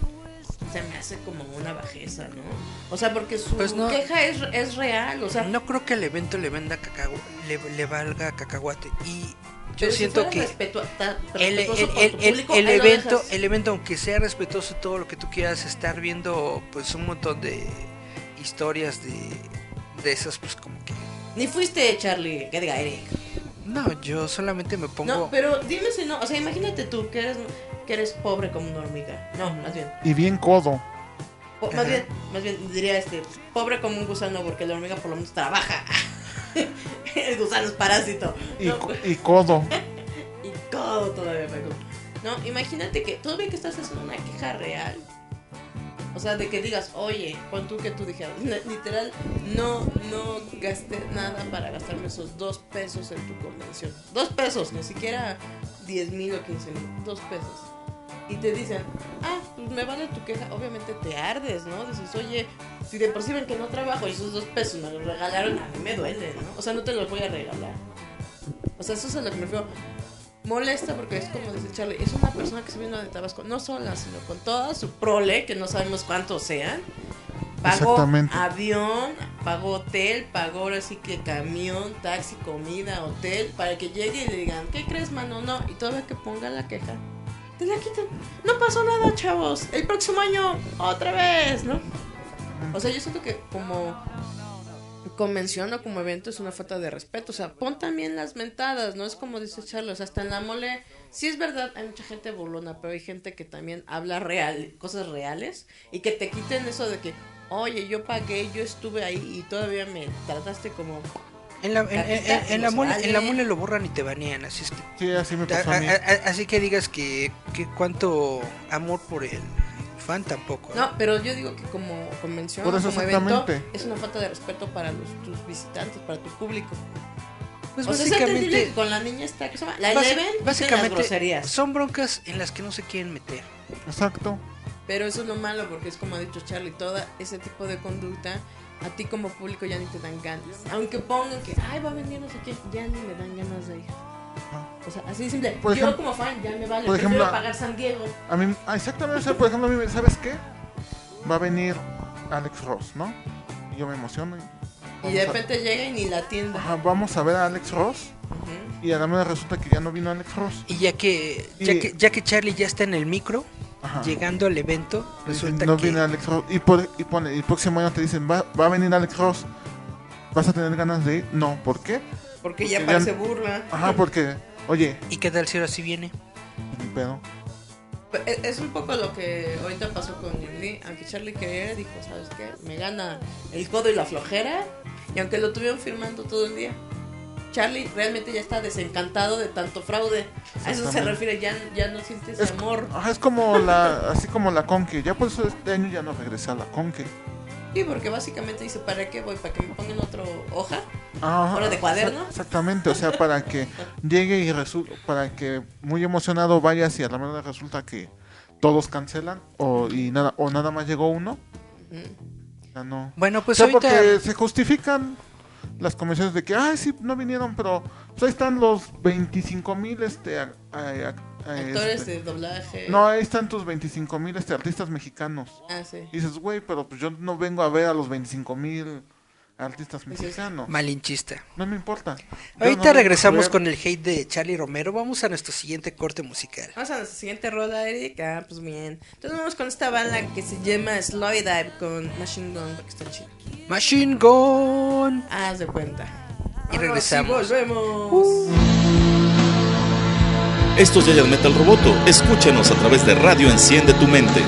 se me hace como una bajeza, ¿no? O sea, porque su Pues no. queja es, es real, o sea, No creo que al evento le venda cacao, le, le valga cacahuate. Y yo si siento que el, el- el- el- público, el evento, el evento, aunque sea respetuoso todo lo que tú quieras, estar viendo pues un montón de historias de, de esas, pues como que. Ni fuiste, Charlie, que diga Eric. No, yo solamente me pongo. No, pero dime si no, o sea, imagínate tú que eres, que eres pobre como una hormiga. No, más bien. Y bien codo. Po- más bien, más bien diría este, pobre como un gusano porque la hormiga por lo menos trabaja. El gusano es parásito. Y, No, co- y codo. y todo todavía pegó. No, imagínate que todavía que estás haciendo una queja real. O sea, de que digas, oye, pon tú que tú dijeras, literal, no, no gasté nada para gastarme esos dos pesos en tu convención. Dos pesos, ni siquiera 10 mil o 15 mil, dos pesos. Y te dicen, ah, pues me vale tu queja. Obviamente te ardes, ¿no? Dices, oye, si de por sí ven que no trabajo y esos dos pesos me los regalaron, a mí me duele, ¿no? O sea, no te los voy a regalar. O sea, eso es a lo que me refiero. Molesta porque es como dice Charlie, es una persona que se vino de Tabasco, no sola, sino con toda su prole, que no sabemos cuántos sean. Pagó avión, pagó hotel, pagó ahora sí que camión, taxi, comida, hotel, para que llegue y le digan, ¿qué crees, mano? No, y todavía que ponga la queja. Te la quitan. No pasó nada, chavos. El próximo año, otra vez, ¿no? O sea, yo siento que como convención o como evento es una falta de respeto. O sea, pon también las mentadas, ¿no? Es como dice sea, hasta en la mole, sí es verdad, hay mucha gente burlona, pero hay gente que también habla real, cosas reales, y que te quiten eso de que, oye, yo pagué, yo estuve ahí y todavía me trataste como... En la, en, en- en- en la mole, en la mole lo borran y te banean, así es que Sí, así me pasó a mí. a- a- así que digas que, que cuánto amor por el fan tampoco. ¿eh? No, pero yo digo que como convención, Por eso como evento, exactamente. es una falta de respeto para los, tus visitantes, para tu público. Pues o sea, básicamente, que con la niña está, ¿qué se llama? La Eleven, las básicamente groserías. son broncas en las que no se quieren meter. Exacto. Pero eso es lo malo, porque es como ha dicho Charlie, todo ese tipo de conducta, a ti como público ya ni te dan ganas. Aunque pongan que, ay, va a venir no sé quién, ya ni me dan ganas de ir. O sea, así de simple. Por Yo como fan ya me vale, por prefiero ejemplo, pagar San Diego. A mí, ah, exactamente, o sea, por ejemplo, a mí, ¿sabes qué? Va a venir Alex Ross, ¿no? Y yo me emociono. Y, Y de a- repente llega y ni la tienda. Ajá, vamos a ver a Alex Ross. Ujú. Y a la mera resulta que ya no vino Alex Ross. Y ya que, ya Y- que, ya que Charlie ya está en el micro, Ajá. llegando al evento, resulta no que viene Alex Ross. Y, por, y pone, y el próximo año te dicen, va, va a venir Alex Ross. ¿Vas a tener ganas de ir? No, ¿por qué? Porque ya Porque ya- parece burla. Ajá, porque, oye, ¿Y qué tal si ahora sí viene? Pero Es es un poco lo que ahorita pasó con Jim Lee. Aunque Charlie quería, dijo, ¿sabes qué? Me gana el codo y la flojera. Y aunque lo tuvieron firmando todo el día. Charlie realmente ya está desencantado de tanto fraude. A eso se refiere, ya, ya no siente ese Es, amor. ajá, es como la, así como la Conque. Ya por eso este año ya no regresé a la Conque. Sí, porque básicamente dice, ¿para qué voy? ¿Para que me pongan otro hoja? Ajá, ¿Hora de cuaderno? exa- Exactamente, o sea, para que llegue y resulta, para que muy emocionado vayas y a la verdad resulta que todos cancelan o y nada o nada más llegó uno. Ujú. Ya no. Bueno, pues o sea, ahorita porque se justifican las convenciones de que, ay, sí, no vinieron, pero pues ahí están los 25 mil este, a- a- a- a- Actores este- de doblaje. No, ahí están tus 25 mil este, artistas mexicanos. Ah, sí. Y dices, güey, pero pues yo no vengo a ver a los 25 mil artistas Dices, mexicanos. malinchista. No me importa. Yo Ahorita no regresamos con el hate de Charlie Romero. Vamos a nuestro siguiente corte musical. Vamos a nuestra siguiente rola, Eric. Ah, pues bien. Entonces vamos con esta banda que se llama Slow Dive con Machine Gun, que está chido. Machine Gun. Haz de cuenta. Y regresamos. volvemos. Esto es Giant Metal Roboto. Escúchanos a través de Radio Enciende tu Mente.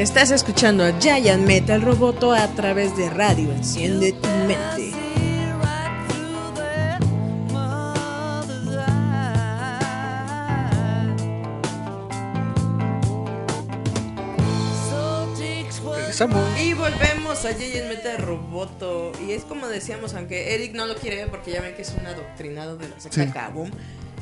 Estás escuchando a Giant Metal Roboto a través de radio. Enciende tu mente. Y volvemos a Giant Metal Roboto. Y es como decíamos, aunque Eric no lo quiere ver porque ya ven que es un adoctrinado de la secta Sí. Kaboom.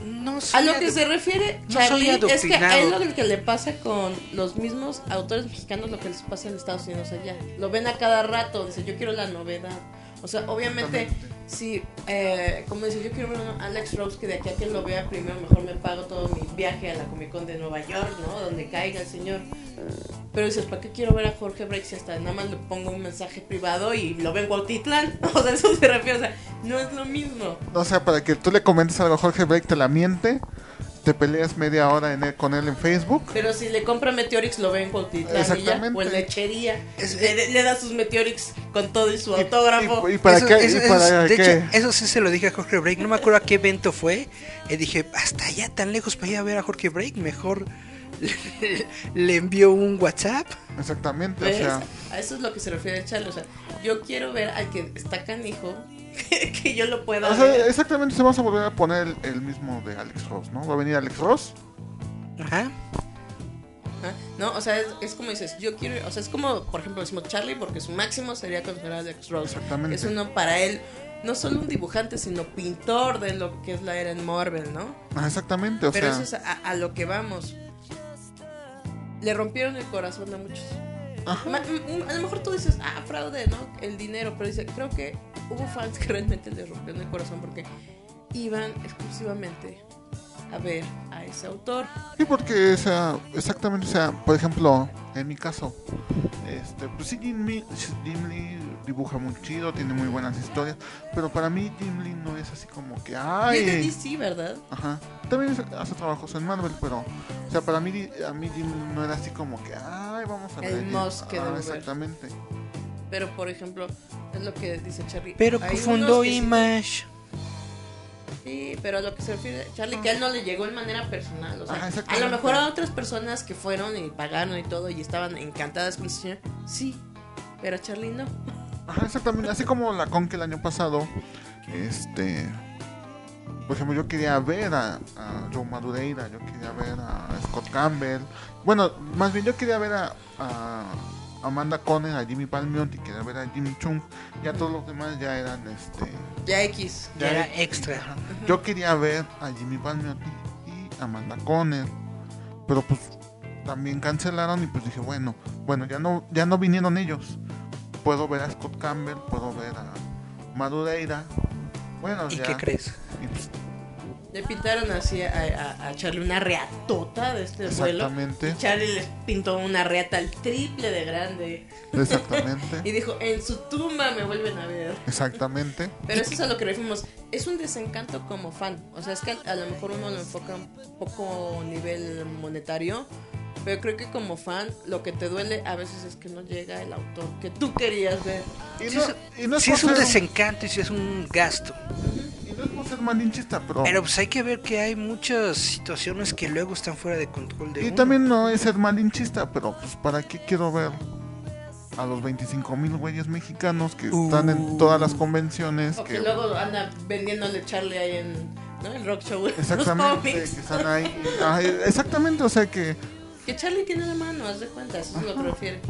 No A lo que se refiere No Charlie es que a él lo que le pasa con los mismos autores mexicanos lo que les pasa en Estados Unidos allá. Lo ven a cada rato, dice yo quiero la novedad. O sea, obviamente, si, eh, como dice, yo quiero ver a Alex Rose, que de aquí a que lo vea primero, mejor me pago todo mi viaje a la Comic Con de Nueva York, ¿no? Donde caiga el señor. Pero dices, ¿para qué quiero ver a Jorge Break si hasta nada más le pongo un mensaje privado y lo ven Cuautitlán? O sea, eso se refiere, o sea, no es lo mismo. O sea, para que tú le comentes algo a Jorge Break, te la miente, te peleas media hora en él- con él en Facebook. Pero si le compra Meteorix, lo ve en Cuautitlán y ya, Exactamente. o en lechería. Es- le, le da sus Meteorix con todo y su autógrafo. Y, y para Eso- qué, eso- y eso- para de qué- hecho, eso sí se lo dije a Jorge Break. No me acuerdo a qué evento fue. Y dije, hasta allá tan lejos para ir a ver a Jorge Break. Mejor le, le envío un WhatsApp. Exactamente, o sea, A eso es lo que se refiere Charlie. O sea, yo quiero ver al que está canijo, que yo lo pueda o sea, ver. exactamente se vamos a volver a poner el, el mismo de Alex Ross, ¿no? Va a venir Alex Ross. Ajá. Ajá. No, o sea, es, es como dices, yo quiero, o sea, es como, por ejemplo, decimos Charlie, porque su máximo sería considerar a Alex Rose. Exactamente. Es uno para él, no solo un dibujante, sino pintor de lo que es la era en Marvel, ¿no? Ah, exactamente, o Pero sea, eso es a, a lo que vamos. Le rompieron el corazón a muchos. A lo mejor tú dices, ah, fraude, ¿no? El dinero, pero dice, creo que hubo fans que realmente le rompieron el corazón porque iban exclusivamente a ver a ese autor. Sí, porque, o sea, exactamente, o sea, por ejemplo, en mi caso, este, pues sí, Jim Lee, Jim Lee dibuja muy chido, tiene muy buenas historias, pero para mí Jim Lee no es así como que, Y es de ay, DC, ¿verdad? ajá, también hace trabajos en Marvel, pero, o sea, para mí, a mí Jim Lee no era así como que, ay, vamos a El ver, must que Ah, exactamente, Pero, por ejemplo, es lo que dice Charlie. Pero fundó que sí- Image. Sí, pero a lo que se refiere Charlie, que a él no le llegó en manera personal. O sea, Ajá, a lo mejor a otras personas que fueron y pagaron y todo y estaban encantadas con ese señor, sí, pero a Charlie no. Ajá, exactamente. Así como la con que el año pasado, este. Por ejemplo, yo quería ver a, a Joe Madureira, yo quería ver a Scott Campbell. Bueno, más bien yo quería ver a, a Amanda Conner, a Jimmy Palmiotti, quería ver a Jimmy Chung. Ya todos los demás ya eran este. Ya X. Ya era extra. Yo quería ver a Jimmy Palmiotti y Amanda Conner. Pero pues también cancelaron y pues dije, bueno, bueno, ya no, ya no vinieron ellos. Puedo ver a Scott Campbell, puedo ver a Madureira. Bueno, ¿Y ya. qué crees? Y, pues, Le pintaron así a, a- a Charlie una reatota de este vuelo. exactamente, Y Charlie les pintó una reata al triple de grande. Y exactamente, dijo, en su tumba me vuelven a ver. exactamente. Pero eso es a lo que referimos. Es un desencanto como fan. O sea, es que a, a lo mejor uno lo enfoca un poco a nivel monetario. Pero creo que como fan, lo que te duele a veces es que no llega el autor que tú querías ver. Y Sí, no, es- y no es Si por es un desencanto y si es un gasto. y por ser malinchista, pero. Pero pues hay que ver que hay muchas situaciones que luego están fuera de control de Y uno. también no es ser malinchista, pero pues para qué quiero ver a los 25 mil güeyes mexicanos que están en Uh. todas las convenciones. O que que luego anda vendiéndole Charlie ahí en ¿no? el rock show. Los Exactamente, que cómics. están ahí. Ajá, exactamente, o sea que, Que Charlie tiene la mano, haz de cuenta, eso es lo que refiere.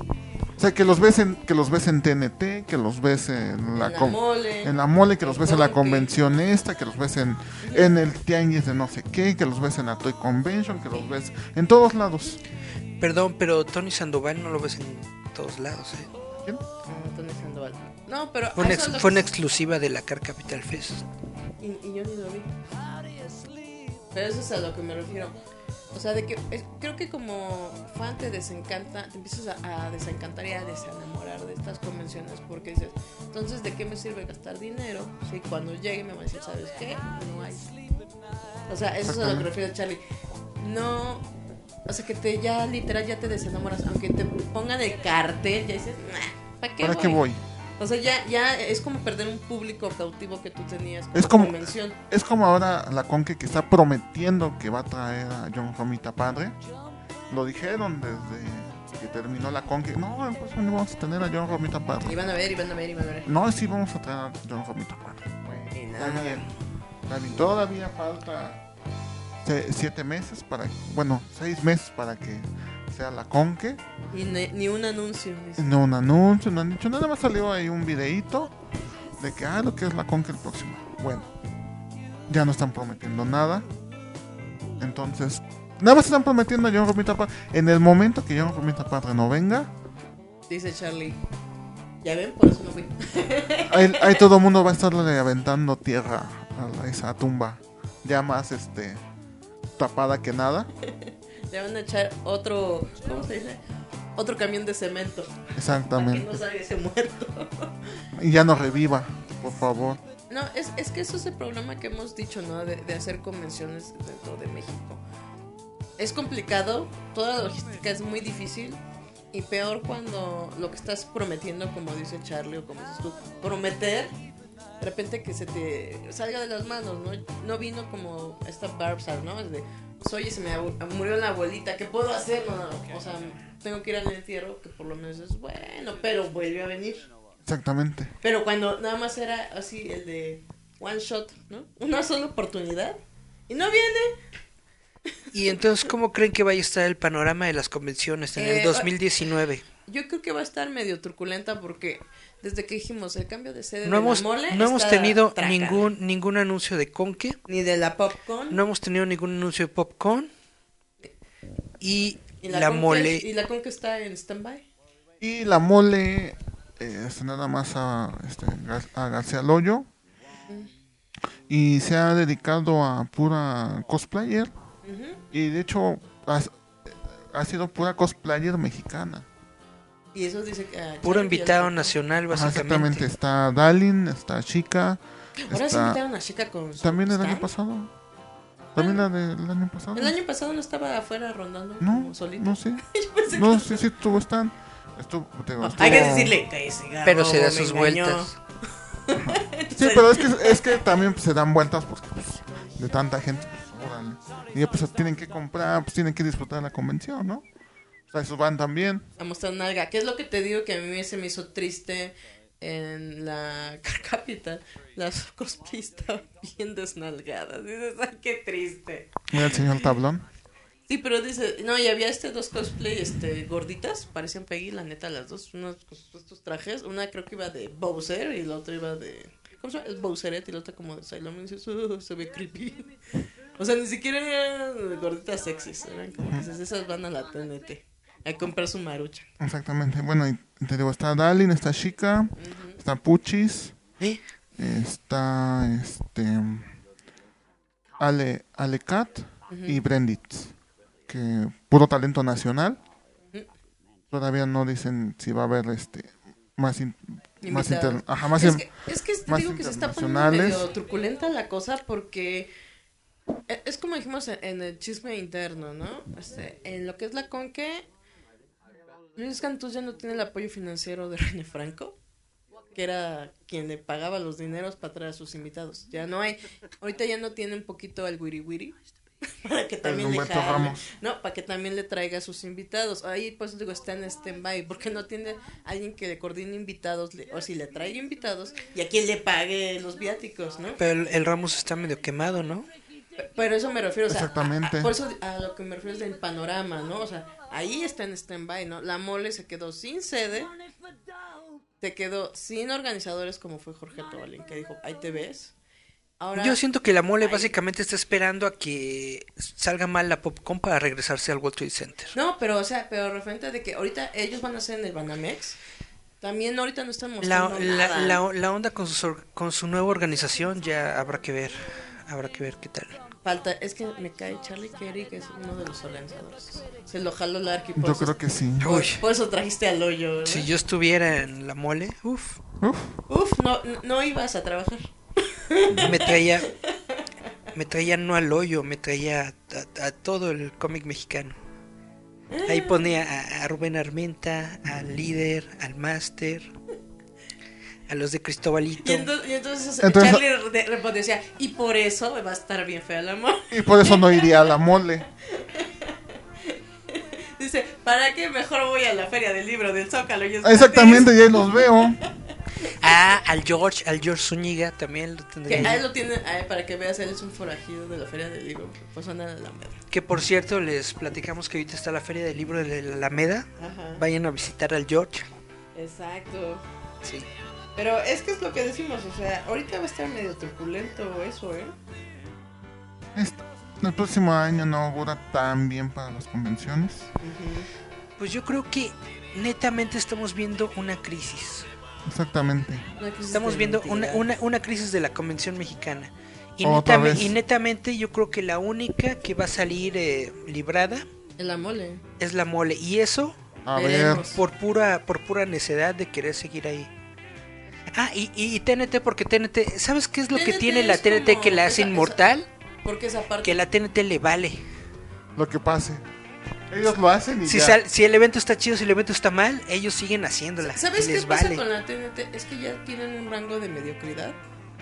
O sea que los ves en, que los ves en TNT, que los ves en la, En la mole. en la mole, que los ves en la convención esta, que los ves en, en el tianguis de no sé qué, que los ves en la Toy Convention, que los ves en todos lados. Perdón, pero Tony Sandoval no lo ves en todos lados. ¿eh? ¿Quién? No, Tony Sandoval. No, pero Fue, ex- una exclusiva de la Car Capital Fest. Y, y yo ni lo vi. Pero eso es a lo que me refiero. O sea, de que es- creo que como fan te desencanta, te empiezas a, a desencantar y a desenamorar de estas convenciones porque dices, entonces, ¿de qué me sirve gastar dinero si cuando llegue me van a decir, ¿sabes qué? No hay. O sea, eso es a lo que refiero Charlie. No, o sea, que te ya literal ya te desenamoras, aunque te pongan el cartel, ya dices, nah, ¿para qué ¿Para qué voy? O sea, ya, ya es como perder un público cautivo que tú tenías como, Es como- convención. Es como ahora la Conque que está prometiendo que va a traer a John Romita padre. Lo dijeron desde que terminó la con que no, próximo año vamos a tener a John Romita Padre. Iban a ver, iban a ver, iban a ver. No, sí vamos a tener a John Romita Padre. Y Está nada. bien. Está bien. Todavía falta siete meses para, bueno, seis meses para que sea la conque. Y ne- ni un anuncio. dice. No un anuncio, no han dicho nada más salió ahí un videíto de que ah lo que es la conque el próximo. Bueno, ya no están prometiendo nada. Entonces, nada más están prometiendo a John Romita Padre. En el momento que John Romita Padre no venga, Dice Charlie. Ya ven, por eso no fui. ahí, ahí todo el mundo va a estarle aventando tierra a esa tumba. Ya más este tapada que nada. Le van a echar otro. ¿Cómo se dice? Otro camión de cemento. Para que Exactamente. no salga ese muerto. Y ya no reviva, por favor. No, es, es que eso es el problema que hemos dicho, ¿no? De, de hacer convenciones dentro de México. Es complicado, toda la logística es muy difícil y peor cuando lo que estás prometiendo, como dice Charlie o como dices tú, prometer, de repente que se te salga de las manos, ¿no? No vino como esta Barbsal, ¿no? Es de, oye, se me murió la abuelita, ¿qué puedo hacer? No, no, o sea, tengo que ir al entierro, que por lo menos es bueno, pero vuelve a venir. Exactamente. Pero cuando nada más era así el de one shot, ¿no? Una sola oportunidad. Y no viene. Y entonces, ¿cómo creen que vaya a estar el panorama de las convenciones en Eh, el 2019? Yo creo que va a estar medio truculenta porque desde que dijimos el cambio de sede No de hemos, la mole no hemos tenido traca. ningún ningún anuncio de Conque, ni de la popcorn no hemos tenido ningún anuncio de Popcorn y, y la, con mole. y la con que está en standby. Y la mole, eh, este, nada más a, este, a García Loyo. Y se ha dedicado a pura cosplayer. Y de hecho, ha, ha sido pura cosplayer mexicana. Y eso dice que ah, Puro invitado nacional, Ajá, exactamente. básicamente. Está Dalin, está Chica. Ahora sí está- invitaron a Chica con su También el año pasado. También la del año pasado. El año pasado no estaba afuera rondando No, como solita. no pensé No, que- sí, sí, estuvo stand. Estuvo, digo, Ah, Hay que estuvo- decirle que ese garro Pero se da sus engañó. vueltas. Sí, pero es que, es que también pues, se dan vueltas porque pues, de tanta gente, pues, órale. Y ya pues tienen que comprar, pues tienen que disfrutar de la convención, ¿no? O sea, esos van también. a mostrar nalga. ¿Qué es lo que te digo que a mí se me hizo triste en la Car Capital? Las cosplays estaban bien desnalgadas. Dices, ay, qué triste. Mira el señor tablón. Sí, pero dice, no, y había este dos cosplay este, gorditas, parecían Peggy, la neta, las dos, unos estos trajes. Una creo que iba de Bowser y la otra iba de. ¿Cómo se llama? Es Bowserette y la otra como de Sailor dices, "Uh, se ve creepy. O sea, ni siquiera eran gorditas sexys. Eran como esas van a la TNT. A comprar su marucha. Exactamente. Bueno, y te digo, está Dalin, está Chica, está Puchis, ¿Eh? está este Ale, Ale Cat y Brenditz. Que puro talento nacional. Todavía no dicen si va a haber este más in- más inter- ajá, más es, que, es que te más digo que se está poniendo medio truculenta la cosa porque e- es como dijimos en el chisme interno, ¿no? Este, en lo que es la conque, Luis Cantús ya no tiene el apoyo financiero de René Franco, que era quien le pagaba los dineros para traer a sus invitados. Ya no hay, ahorita ya no tiene un poquito al wiri wiri. Para que también le jale. No, para que también le traiga a sus invitados. Ahí pues digo, está en stand-by, porque no tiene alguien que le coordine invitados, le- o si le traiga invitados, y a quien le pague los viáticos, ¿no? Pero el, el Ramos está medio quemado, ¿no? Pero eso me refiero, o sea, Exactamente. a- a- por eso a lo que me refiero es del panorama, ¿no? O sea, ahí está en stand-by, ¿no? La mole se quedó sin sede, se quedó sin organizadores como fue Jorge Tobalín, que dijo, ahí te ves. Ahora, Yo siento que la mole básicamente está esperando a que salga mal la Popcorn para regresarse al World Trade Center. No, pero o sea, pero referente de que ahorita ellos van a hacer en el Banamex, también ahorita no están La, mostrando la, nada. la, la onda con su, or- con su nueva organización ya habrá que ver. Habrá que ver qué tal. Falta, es que me cae Charlie Kerry, que es uno de los organizadores. Se lo jaló la arqui. Yo creo que sí. Por, Uy. por eso trajiste al hoyo, ¿verdad? Si yo estuviera en la mole, uff, Uf, Uf, no, no ibas a trabajar. me traía, me traía no al hoyo, me traía a, a todo el cómic mexicano. Ahí ponía a, a Rubén Armenta, al líder, al máster, a los de Cristobalito. Y entonces, y entonces, Entonces- Charlie respondió, decía, y por eso va a estar bien fea la amor. y por eso no iría a la mole. Dice, ¿Para qué mejor voy a la feria del libro del Zócalo? Exactamente, ya los veo. Ah, al George, al George Zúñiga también lo Que tendría. a él lo tiene, a él, para que veas, él es un forajido de la feria del libro. Pues anda en la Alameda. Que por cierto, les platicamos que ahorita está la feria del libro de la Alameda. Ajá. Vayan a visitar al George. Exacto. Sí. Pero es que es lo que decimos, o sea, ahorita va a estar medio truculento eso, ¿eh? Este- el próximo año no augura tan bien para las convenciones. Pues yo creo que netamente estamos viendo una crisis. Exactamente. Una crisis Estamos viendo una, una, una crisis de la convención mexicana. Y, Otra netame- vez. y netamente yo creo que la única que va a salir eh, librada La mole. es la mole. Y eso A ver, Veremos. por pura, por pura necedad de querer seguir ahí. Ah, y, y, y TNT, porque TNT, ¿sabes qué es lo que tiene la TNT que la hace esa- inmortal? Porque esa parte. Que la TNT le vale. lo que pase. Ellos lo hacen y Si, ya. sal- si el evento está chido, si el evento está mal, ellos siguen haciéndola. ¿Sabes qué pasa vale. con la TNT? Es que ya tienen un rango de mediocridad.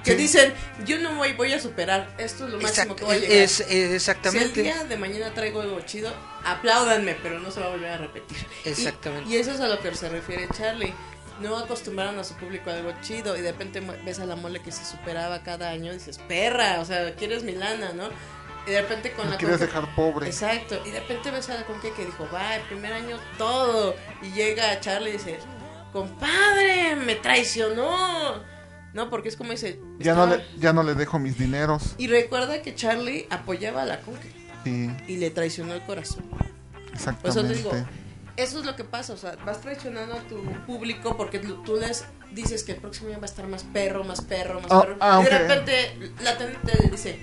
Que Sí. dicen, yo no voy, voy a superar. Esto es lo máximo Exact- que voy a llegar. es- es- Si el exactamente. día de mañana traigo algo chido, apláudanme, pero no se va a volver a repetir. Y- Exactamente. Y, eso es a lo que se refiere Charlie. No acostumbraron a su público a algo chido y de repente ves a la mole que se superaba cada año y dices, perra, o sea, quieres mi lana, ¿no? Y de repente con Lo la quieres dejar pobre. Exacto, y de repente ves a la Conque que dijo, va, el primer año todo. Y llega Charlie y dice, compadre, me traicionó. No, porque es como dice, Ya no, le, ya no le dejo mis dineros. Y recuerda que Charlie apoyaba a la Conque Sí, y le traicionó el corazón. Por eso te exactamente. digo, eso es lo que pasa, o sea, vas traicionando a tu público porque tú les dices que el próximo año va a estar más perro, más perro, más Ah, perro. ah, y de repente la tenente le dice,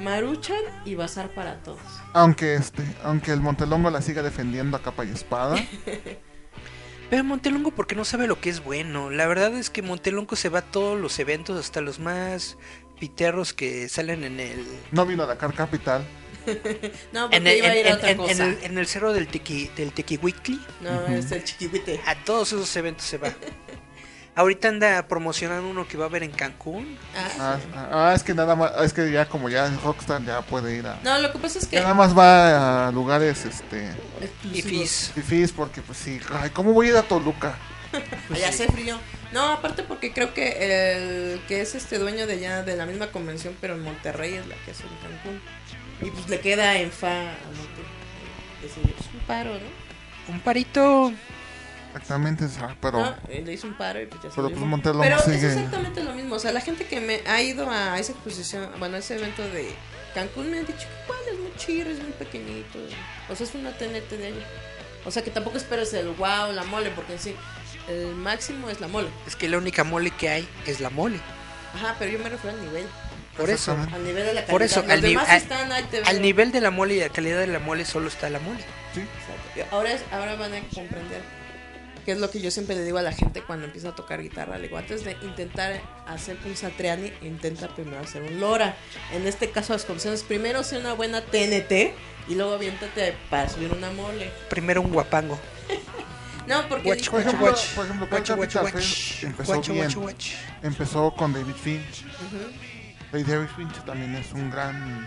Maruchan y bazar para todos. Aunque este, aunque el Montelongo la siga defendiendo a capa y espada. Pero Montelongo porque no sabe lo que es bueno. La verdad es que Montelongo se va a todos los eventos, hasta los más piterros que salen en el No vino a Dakar Capital. No, porque en el, iba a ir a en- otra en- cosa. en el, en el cerro del Tequi, del Tequihuitli. No, es el chiquihuite. A todos esos eventos se va. Ahorita anda promocionando uno que va a haber en Cancún. Ah, Ah, ah, es que nada más, es que ya como ya es Rockstar ya puede ir a. No, lo que pasa es que Ya nada más va a lugares este Y Fizz. fifís porque pues sí, ay, ¿cómo voy a ir a Toluca? allá hace frío. No, aparte porque creo que el que es este dueño de allá de la misma convención, pero en Monterrey es la que hace en Cancún. Y pues le queda en fa a Monterrey. Es un paro, ¿no? Un parito. Exactamente, o sea, pero No, eh, le hizo un paro y pues ya se pero pues. Montelongo Pero es sigue. exactamente lo mismo. O sea, la gente que me ha ido a esa exposición, bueno, a ese evento de Cancún me han dicho que es muy chido, es muy pequeñito. O sea, es una TNT de allá. O sea, que tampoco esperes el wow, la mole, porque en sí, el máximo es la mole. Es que la única mole que hay es la mole. Ajá, pero yo me refiero al nivel. Por eso. Al nivel de la calidad. Por eso, Los al, demás al- están ahí, te al nivel de la mole y la calidad de la mole solo está la mole. Sí. Exacto. Ahora, es, ahora van a comprender que es lo que yo siempre le digo a la gente cuando empieza a tocar guitarra. Le digo, antes de intentar hacer un Satriani, intenta primero hacer un Lora. En este caso, las condiciones, primero hacer una buena TNT y luego aviéntate para subir una mole. Primero un guapango. No, porque Watch, Por watch, ejemplo, watch. por ejemplo, Watch, watch, watch. Empezó Watch, bien. watch, watch. Empezó con David Finch. Ujú. Y David Finch también es un gran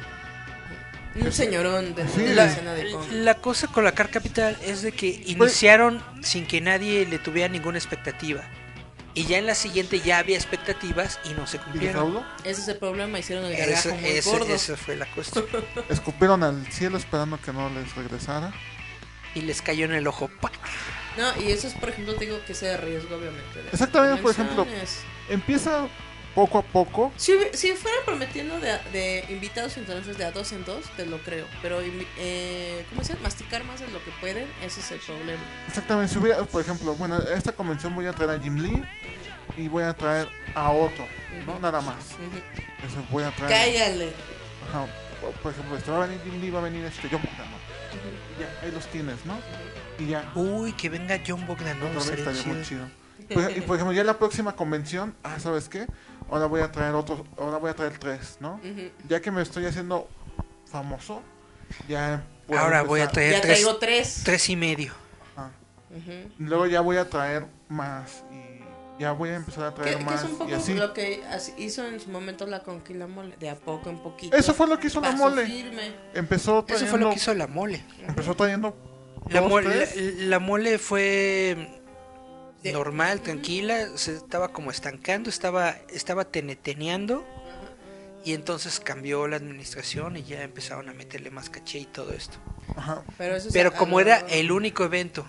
un señorón de Sí. la escena de la cosa con la Car Capital es de que Pues- iniciaron sin que nadie le tuviera ninguna expectativa. Y ya en la siguiente ya había expectativas y no se ¿Y cumplieron. Ese es el problema, hicieron el Eso- gargajo muy ese- gordo. esa fue la cuestión. Escupieron al cielo esperando que no les regresara. Y les cayó en el ojo. ¡pac! No, y eso es, por ejemplo, te digo que ese riesgo, obviamente. Exactamente, por ejemplo. Empieza poco a poco. Si, si fueran prometiendo de, de invitados internacionales de a dos en dos, te lo creo. Pero, eh, ¿cómo se llama? Masticar más de lo que pueden, ese es el problema. Exactamente, si hubiera, por ejemplo, bueno, a esta convención voy a traer a Jim Lee y voy a traer a otro, ¿no? Nada más. Ujú. Eso voy a traer. Cállale. Ajá, por- ejemplo, este va a venir Jim Lee, va a venir este John Bogdan, ¿no? Y Ya, ahí los tienes, ¿no? Y ya. Uy, que venga John Bogdan. Vez estaría estaría muy chido. Por- y por ejemplo, ya la próxima convención, ah, ¿sabes qué? Ahora voy a traer otros, ahora voy a traer tres, ¿no? Ujú. Ya que me estoy haciendo famoso, ya puedo Ahora voy a empezar- traer Ya tres, traigo tres. tres y medio. Ah, Ujú. Luego ya voy a traer más y ya voy a empezar a Que, traer que más es un poco y así. lo que hizo en su momento la conquila mole, de a poco en poquito. Eso fue lo que hizo la Paso mole. firme. Empezó Eso trayendo, fue lo que hizo la mole. empezó trayendo La, ¿Dos, mole, tres? la, la mole fue normal, tranquila, se estaba como estancando, estaba, estaba teneteneando y entonces cambió la administración y ya empezaron a meterle más caché y todo esto. Ajá. Pero, eso es Pero como era el único evento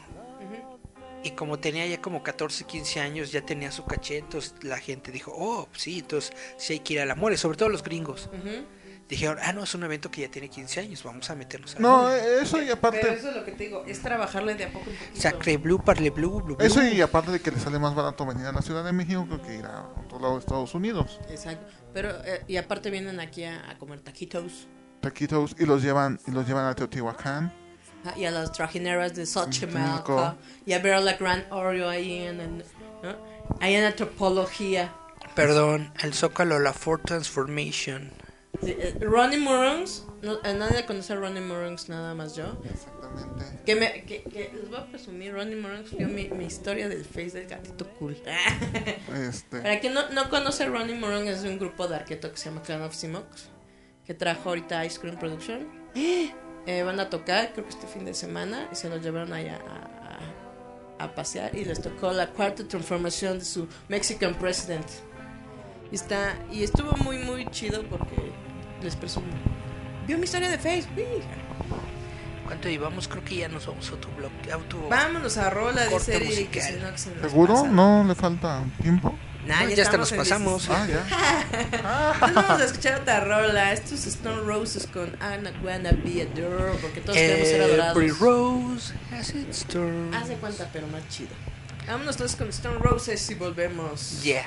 y como tenía ya como 14, 15 años, ya tenía su caché, entonces la gente dijo, oh, sí, entonces sí hay que ir a la mole, sobre todo los gringos. Dijeron, ah, no, es un evento que ya tiene 15 años, vamos a meternos a No, mole". eh, eso y Pero aparte, eso es lo que te digo, es trabajarle de a poco poquito. Sacre blue, parle blue, blue, blue. eso y aparte de que le sale más barato venir a la Ciudad de México que ir a otro lado de Estados Unidos. Exacto. Pero, eh, y aparte vienen aquí a, a comer taquitos. Taquitos y los llevan y los llevan a Teotihuacán. Ah, Y a las trajineras de Xochimilco. Xochimilco. Y a ver a la Gran Oreo ahí en, en- ¿no? ahí en antropología. Perdón, el Zócalo, la Ford Transformation. Sí, eh, Ronnie Murungs. No, eh, nadie conoce a Ronnie Murungs, nada más yo. Exactamente. Que, me, que, que les voy a presumir, Ronnie Murungs vio mi, mi historia del Face del gatito cool. Este, Para quien no, no conoce Ronnie Murung es un grupo de arqueto que se llama Clan of Simox que trajo ahorita Ice Cream Production. Eh, van a tocar, creo que este fin de semana, y se los llevaron allá a, a- a pasear y les tocó la cuarta transformación de su Mexican President. Y, está, y estuvo muy, muy chido porque les presumo. Vio mi historia de Facebook. ¿Cuánto llevamos? Creo que ya nos vamos a bloque. Auto... Vámonos a rola, dice Eric, que si no, que se nos ¿Seguro? pasa. ¿No le falta tiempo? Nah, ya hasta nos pasamos. Ah, ya. Entonces vamos a escuchar otra rola. Esto es Stone Roses con I'm not gonna be a girl. Porque todos queremos ser adorados. Every rose has its turn. Hace cuenta, pero más chido. Vámonos todos con Stone Roses y volvemos. Yeah.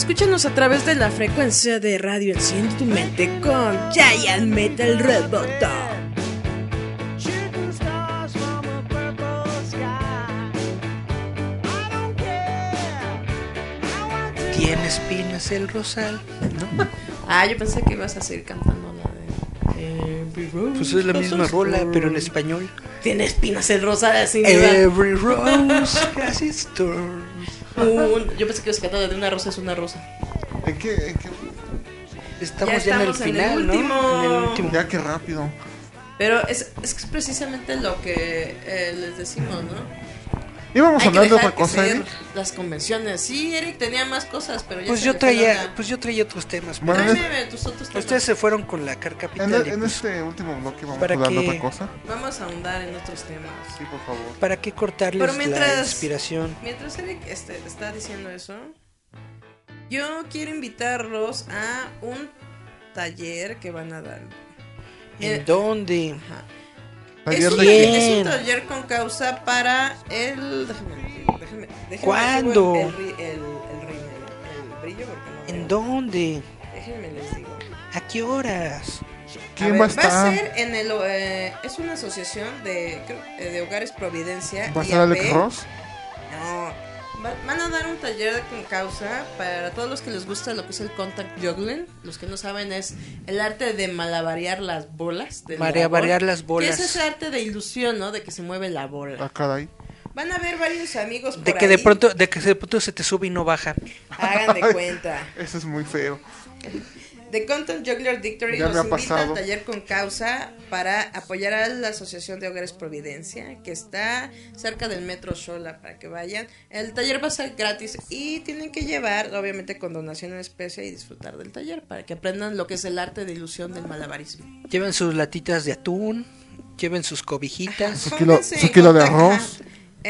Escúchanos a través de la frecuencia de radio Enciende tu mente con Giant Metal Roboto. Tiene espinas el rosal, ¿no? Ah, yo pensé que ibas a seguir cantando la de Every. Pues es la misma rola, thorn. pero en español. Tiene espinas el rosal así. Every rose has its thorns. Un- yo pensé que la de una rosa es una rosa. ¿En qué, en qué- Estamos Ya ya, en el estamos en el final, ¿no? En el último. Ya que rápido. Pero es, es precisamente lo que eh, les decimos, ¿no? Íbamos a hablar de otra cosa, Eric. las convenciones. Sí, Eric tenía más cosas, pero ya Pues se yo traía, pues yo traía otros temas. Bueno, en Tráeme tus otros temas. Ustedes se fueron con la Car En, Capital. el- y en pues, este último bloque vamos a ¿Para hablar de qué? otra cosa. Vamos a ahondar en otros temas. Sí, por favor. ¿Para qué cortarles Pero mientras- la inspiración? Mientras Eric este, está diciendo eso, yo quiero invitarlos a un taller que van a dar. ¿En Eh, dónde? Ajá. Taller es, un de qué? es un taller con causa para el. Déjame, déjame, déjame ¿Cuándo? El, ri- el, el, el brillo porque no. ¿En veo. dónde? Déjenme les digo. ¿A qué horas? ¿Quién ver, va a estar? ser en el. eh, es una asociación de, creo, eh, de hogares Providencia. ¿Va a estar Alex. Ross? No. Va- Van a dar un taller con causa para todos los que les gusta lo que es el contact juggling. Los que no saben es el arte de malabarear las bolas. Malabarear las bolas. Que es ese arte de ilusión, ¿no? De que se mueve la bola. Ah, caray. Van a ver varios amigos por De que de pronto, de que de pronto se te sube y no baja. Hagan de cuenta. Eso es muy feo. The Content Juggler Victory Ya nos me ha invita pasado. al taller con causa para apoyar a la Asociación de Hogares Providencia, que está cerca del Metro Shola, para que vayan. El taller va a ser gratis y tienen que llevar, obviamente, con donación en especie y disfrutar del taller, para que aprendan lo que es el arte de ilusión del malabarismo. Lleven sus latitas de atún, lleven sus cobijitas. Su kilo- su de arroz.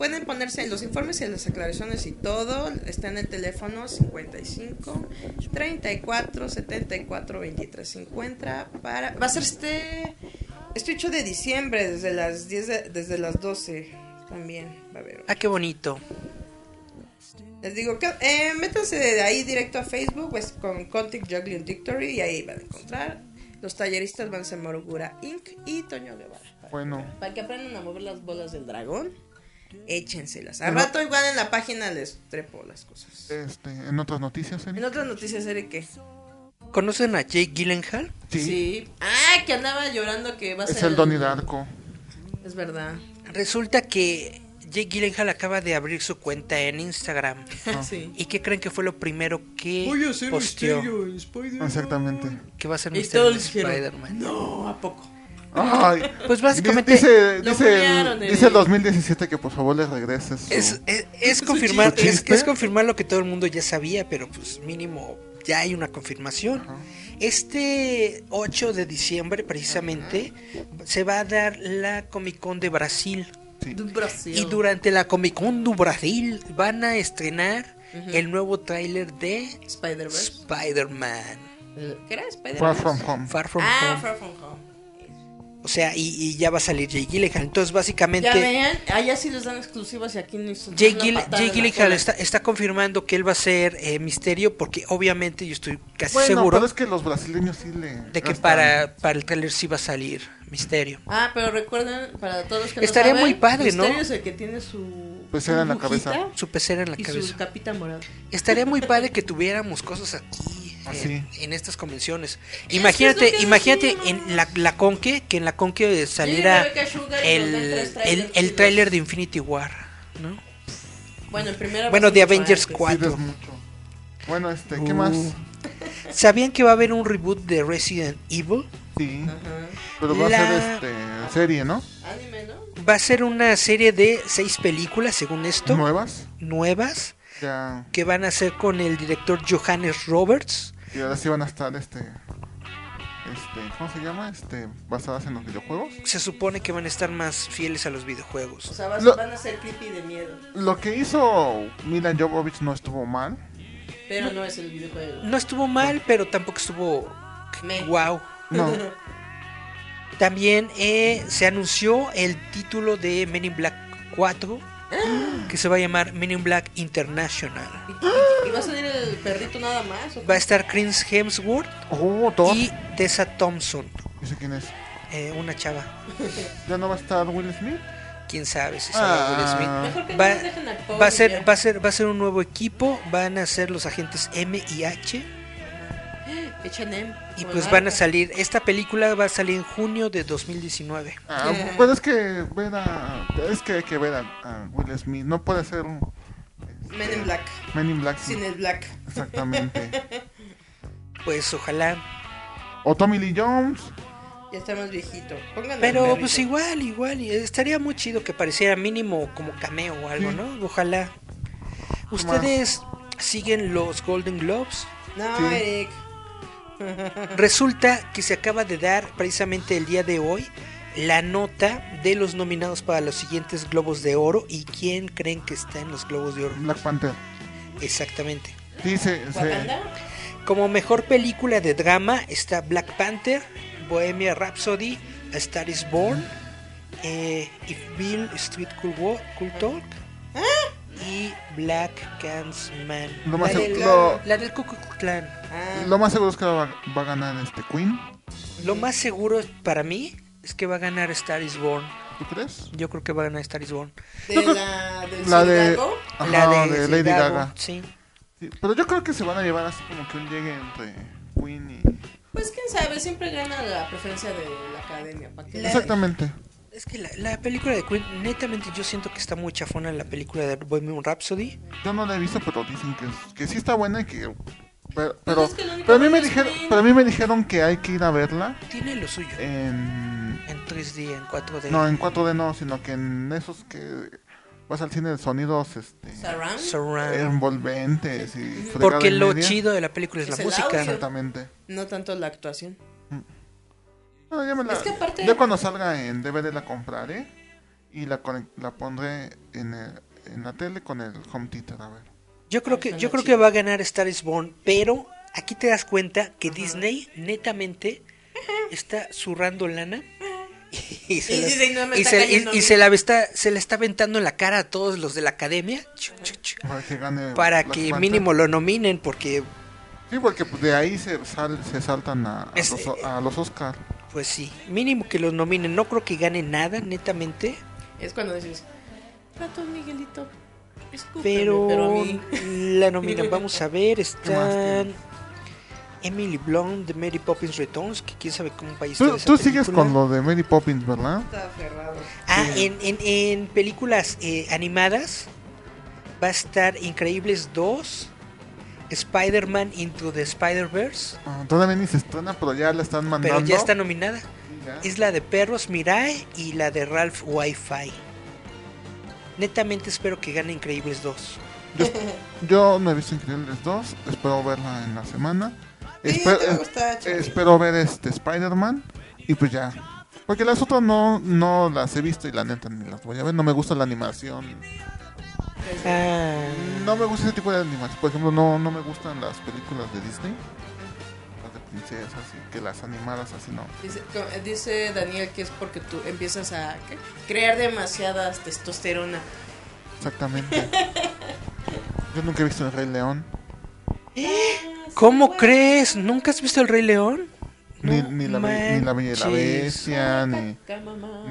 pueden ponerse en los informes y en las aclaraciones y todo. Está en el teléfono 55 34 74 23 50 para va a ser este este 8 de diciembre desde las 10 de- desde las 12 también va a haber. Ah, qué bonito. Les digo que eh, métanse de ahí directo a Facebook pues, con Contic Juggling Victory y ahí van a encontrar. Los talleristas van a ser Morgura Inc. y Toño Guevara. Bueno, Para que aprendan a mover las bolas del dragón, échenselas. Al rato igual en la página les trepo las cosas. este, en otras noticias, Eric. En otras noticias, Eric, ¿qué? ¿Conocen a Jake Gyllenhaal? Sí. Ah, que andaba llorando que va a Es ser... el Donnie Darko. Es verdad. Resulta que Jake Gyllenhaal acaba de abrir su cuenta en Instagram. Sí. ¿Y qué creen que fue lo primero que posteó? Exactamente. Que va a ser Misterio Spider-Man. No, ¿a poco? Ay, Pues básicamente dice, Lo dice, bulearon, el, Eric. dice el 2017 que por favor le regreses. su- es, es, es confirmar ¿Su es, confirmar lo que todo el mundo ya sabía, pero pues mínimo ya hay una confirmación. Este 8 de diciembre precisamente se va a dar la Comic Con de Brasil. Sí. De Brasil. Y durante la Comic Con de Brasil van a estrenar el nuevo tráiler de. Spider-Man. ¿Qué era Far Spider-Verse? From Home. Far From Ah, Home. Far From Home. O sea, y, y ya va a salir Jake Gyllenhaal. Entonces, Ya básicamente, vean, allá sí les dan exclusivas y aquí no hizo en la Gyllenhaal cola. está, está confirmando que él va a ser eh, misterio porque obviamente yo estoy casi Bueno, seguro pero es que los brasileños sí le. de que para, para el trailer sí va a salir misterio. Ah, pero recuerden, para todos los que no Estaría saben, muy padre, ¿no? Misterio es el que tiene su... Pecera en la cabeza. Su pecera en la Y cabeza. su capita morada. Estaría muy padre que tuviéramos cosas aquí Ah, en, sí. en estas convenciones. Imagínate, imagínate decimos. en la, la Conque, que en la Conque saliera el, el, el tráiler de Infinity War, ¿no? Bueno, el primero... Bueno, de Avengers antes. 4. Pides mucho. Bueno, este, ¿qué Uh. más? ¿Sabían que va a haber un reboot de Resident Evil? Sí. Ajá. Pero va a ser este, serie, ¿no? Anime, ¿no? Va a ser una serie de seis películas, según esto, Nuevas. nuevas, Ya. que van a ser con el director Johannes Roberts. Y ahora sí van a estar este. Este, ¿cómo se llama? Este, basadas en los videojuegos. Se supone que van a estar más fieles a los O videojuegos. sea, vas- Lo- van a ser creepy de miedo. Lo que hizo Mila Jovovich no estuvo mal. Pero no es el videojuego. No estuvo mal, pero tampoco estuvo Me. wow. No. También eh, se anunció el título de Men in Black 4. Que se va a llamar Men in Black International. ¿Y, y va a salir el perrito nada más? ¿o Va a estar Chris Hemsworth Oh, Thor. y Tessa Thompson, No sé quién es. eh, una chava. ¿Ya no va a estar Will Smith? Quién sabe si será Will Smith. Ah, Mejor que Va, no dejen al va a ser va a ser va a ser un nuevo equipo, van a ser los agentes M y H H&M. y pues van a salir, esta película va a salir en junio de 2019. ah, Yeah. pues es que ver a, es que hay que ver a, a Will Smith. No puede ser un Men in Black. Men in Black. Sin el Black. Exactamente. Pues ojalá. o Tommy Lee Jones. Ya está más viejito. Pónganle Pero pues igual, igual, y estaría muy chido que pareciera mínimo como cameo o algo, Sí. ¿no? Ojalá. ¿Ustedes siguen los Golden Globes? No, Sí. Eric. Resulta que se acaba de dar precisamente el día de hoy la nota de los nominados para los siguientes Globos de Oro y quién creen que está en los Globos de Oro. Black Panther. Exactamente. Sí, se- ¿Wakanda? Como mejor película de drama está Black Panther, Bohemia Rhapsody, A Star is Born, eh, If Bill Street Could, Walk, Could Talk y Black Clansman. Lo más, la, del, lo, la del Ku Klux Klan. Ah, lo más seguro es que va, va a ganar este Queen. Lo más seguro para mí es que va a ganar Star is Born. ¿Tú crees? Yo creo que va a ganar Star is Born. de la, del La de, Ciudadano. ajá, la de, Lady Gaga. Sí. Sí, pero yo creo que se van a llevar así como que un llegue entre Queen y... Pues quién sabe, siempre gana la preferencia de la academia. ¿pa' qué? La- Exactamente. Es que la, la película de Queen, netamente yo siento que está muy chafona la película de Bohemian Rhapsody. Yo no la he visto, pero dicen que, que sí está buena y que... Pero, pero, es que pero a mí me dijeron, pero a mí me dijeron que hay que ir a verla Tiene lo suyo. en... En 3D, en 4D. No, en 4D no, sino que en esos que vas al cine de sonidos este, Surround. Envolventes y Porque lo media. chido de la película es, Es la música. audio. Exactamente. No tanto la actuación. No, ya, me la- Es que aparte- ya cuando salga en DVD la compraré y la, la pondré en, el- en la tele con el home theater, a ver. Yo creo que yo creo que va a ganar Star is Born, pero aquí te das cuenta que Disney netamente está zurrando lana y se, Y la- no y está se- y- cayendo y bien. se la está se la está aventando en la cara a todos los de la academia chu, chu, chu, Para que gane para Black que Panther. mínimo lo nominen porque Sí, porque pues, de ahí se, sal- se saltan a, a Es- los, a los Oscar. Pues sí, mínimo que los nominen. No creo que gane nada netamente, Es cuando dices, Pato Miguelito, escúpeme, pero, pero a mí. la nominan. Vamos a ver, están Emily Blunt de Mary Poppins Returns, que quién sabe cómo país Tú, tú sigues con lo de Mary Poppins, ¿verdad? Está aferrado. Ah, en, en, en películas eh, animadas va a estar Increíbles 2, Spider-Man Into the Spider-Verse, Ah, todavía ni se estrena, pero ya la están mandando. pero ya está nominada. Sí, ya. Es la de Perros Mirai y la de Ralph Wi-Fi. Netamente espero que gane Increíbles 2. Yo no he visto Increíbles 2, espero verla en la semana. Sí, eh, espero ver este Spider-Man y pues ya. Porque las otras no, no las he visto y la neta ni las voy a ver. No me gusta la animación. Ah, No me gusta ese tipo de animación. Por ejemplo, no, no me gustan las películas de Disney. Las de princesas y que las animadas así no. Dice, Daniel que es porque tú empiezas a ¿qué? crear demasiadas testosterona. Exactamente. Yo nunca he visto el Rey León. ¿Cómo crees? ¿Nunca has visto El Rey León? Ni, la, ni la Bella y la. Bestia, ni,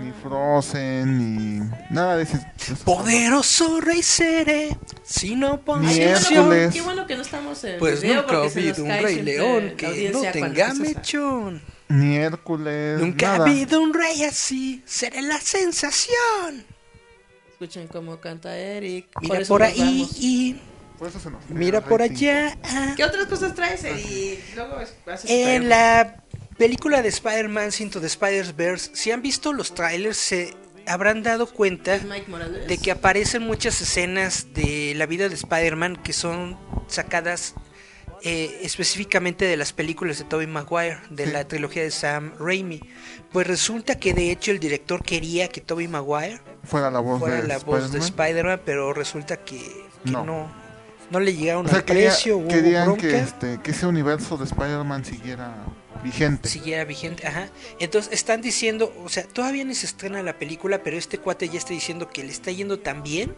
ni Frozen, ni nada de ese. Poderoso rey seré, si no pones Ni Qué bueno, Hércules. qué bueno que no estamos en Pues video nunca ha porque se nos un cae rey león que no tenga mechón. Ni Hércules. Nunca nada. ha habido un rey así, seré la sensación. Escuchen cómo canta Eric. Mira por nos ahí vamos. y Por eso se nos fue mira por rating. allá. ah. ¿Qué otras cosas traes, Eric? Luego es- haces En la película de Spider-Man Into the Spider-Verse, si han visto los trailers, se habrán dado cuenta de que aparecen muchas escenas de la vida de Spider-Man que son sacadas eh, específicamente de las películas de Tobey Maguire, de la trilogía de Sam Raimi. Pues resulta que de hecho el director quería que Tobey Maguire Fuera la voz fuera de la voz de Spider-Man. Pero resulta que, que No. no. no, le llegaron O sea, al quería- precio, hubo querían bronca. que, este, que ese universo de Spider-Man siguiera vigente. siguiera vigente, ajá. Entonces están diciendo, o sea, todavía ni se estrena la película, pero este cuate ya está diciendo que le está yendo tan bien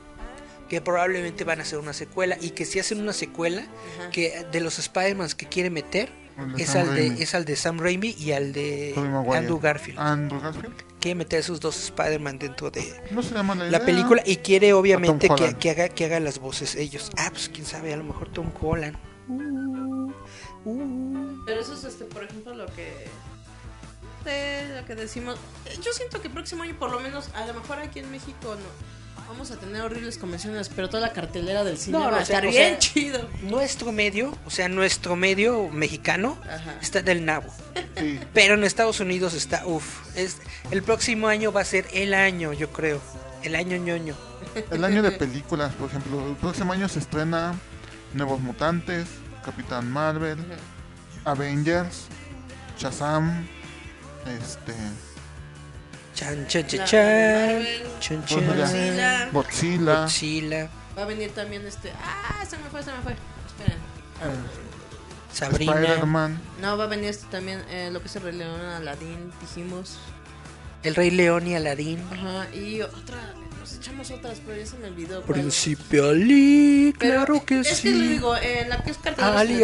que probablemente van a hacer una secuela y que si hacen una secuela, que de los Spider-Man que quiere meter es al, de, es al de Sam Raimi y al de. Andrew Garfield. Andrew Garfield. Quiere meter esos dos Spider-Man dentro de No se llama la, película y quiere obviamente que, que haga, que haga las voces ellos. Ah, pues quién sabe, a lo mejor Tom Holland. Uh, uh. Pero eso es, este, por ejemplo, lo que. De lo que decimos. Yo siento que el próximo año, por lo menos, a lo mejor aquí en México no. Vamos a tener horribles convenciones, pero toda la cartelera del cine No, va a o sea, estar o bien sea, chido. Nuestro medio, o sea, nuestro medio mexicano Ajá. está del nabo. Sí. Pero en Estados Unidos está, uff, es, el próximo año va a ser el año, yo creo. El año ñoño. El año de películas, por ejemplo, el próximo año se estrena Nuevos Mutantes, Capitán Marvel, Avengers, Shazam, este, Chan, chan, chan, chan. Chan, Pues chan. Godzilla. Godzilla, Godzilla, Va a venir también este. Ah, se me fue, se me fue. Esperen. Sabrina. Spider-Man, No, va a venir este también eh, lo que es el Rey León, Aladdin, dijimos. El Rey León y Aladín. Ajá, y otra. Nos echamos otras, pero ya se me olvidó. cuál. Príncipe Ali, Pero claro que es sí. que le digo, en la que es cartelera Ali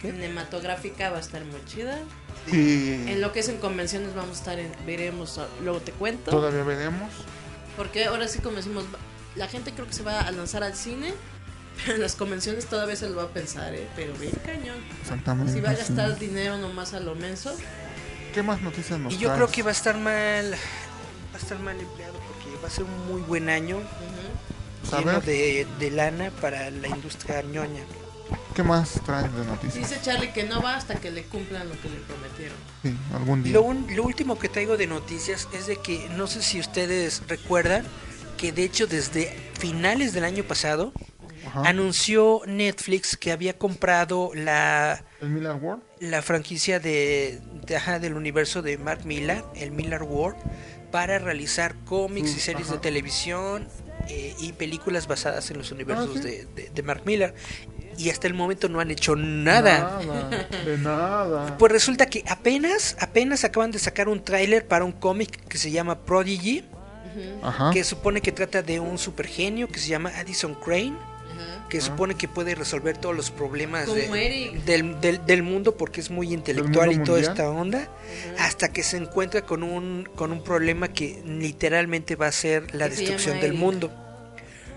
cinematográfica va a estar muy chida. y En lo que es en convenciones vamos a estar en, veremos, luego te cuento. todavía veremos. Porque ahora sí como decimos, la gente creo que se va a lanzar al cine, pero en las convenciones todavía se lo va a pensar, ¿eh? Pero bien cañón. Exactamente. Si va a sí. gastar dinero nomás a lo menso, ¿Qué más noticias nos Y yo traes? creo que va a estar mal. Va a estar mal empleado porque va a ser un muy buen año ujú. A lleno de, de lana para la industria ñoña. ¿Qué más traes de noticias? dice Charlie que no va hasta que le cumplan lo que le prometieron. Sí, algún día. Lo, un- lo último que traigo de noticias es de que no sé si ustedes recuerdan que de hecho desde finales del año pasado Ajá. anunció Netflix que había comprado la, ¿El Miller World? la franquicia de, de- ajá, del universo de Mark Millar, el Millar World, para realizar cómics y Mm, series de televisión eh, y películas basadas en los universos Ah, sí. de, de- de Mark Millar. Y hasta el momento no han hecho nada. Nada, de nada. Pues resulta que apenas, apenas acaban de sacar un tráiler para un cómic que se llama Prodigy, que supone que trata de un supergenio que se llama Addison Crane, Que supone que puede resolver todos los problemas de- del, del- del mundo porque es muy intelectual y toda esta onda, hasta que se encuentra con un, con un problema que literalmente va a ser la destrucción del Eric. mundo.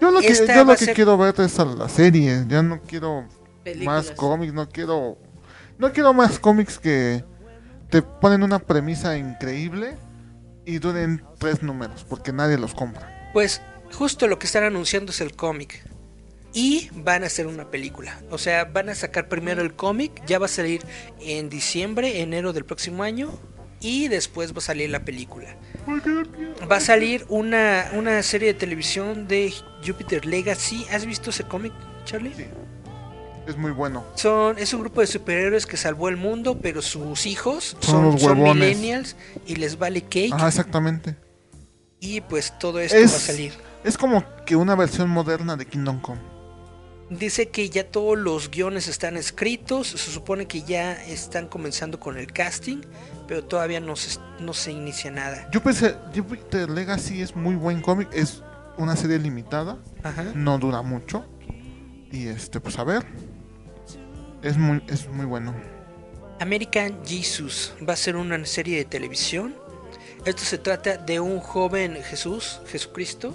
Yo lo que, yo lo que ser- quiero ver es a la serie. Ya no quiero Películas. más cómics, no quiero. No quiero más cómics que te ponen una premisa increíble y duren tres números, porque nadie los compra. Pues justo lo que están anunciando es el cómic. Y van a hacer una película. O sea, van a sacar primero el cómic. Ya va a salir en diciembre, enero del próximo año. Y después va a salir la película. Va a salir una, una serie de televisión de Jupiter Legacy. ¿Has visto ese cómic, Charlie? Sí. Es muy bueno. Son, es un grupo de superhéroes que salvó el mundo, pero sus hijos Son son, millennials y les vale cake. Ajá, exactamente. Y pues todo esto Es, va a salir. es como que una versión moderna de Kingdom Come. Dice que ya todos los guiones están escritos, se supone que ya están comenzando con el casting, pero todavía no se, no se inicia nada. Yo pensé, Jupiter Legacy es muy buen cómic, es una serie limitada, Ajá. no dura mucho. Y este, pues a ver. Es muy, es muy bueno. American Jesus va a ser una serie de televisión. Esto se trata de un joven Jesús, Jesucristo,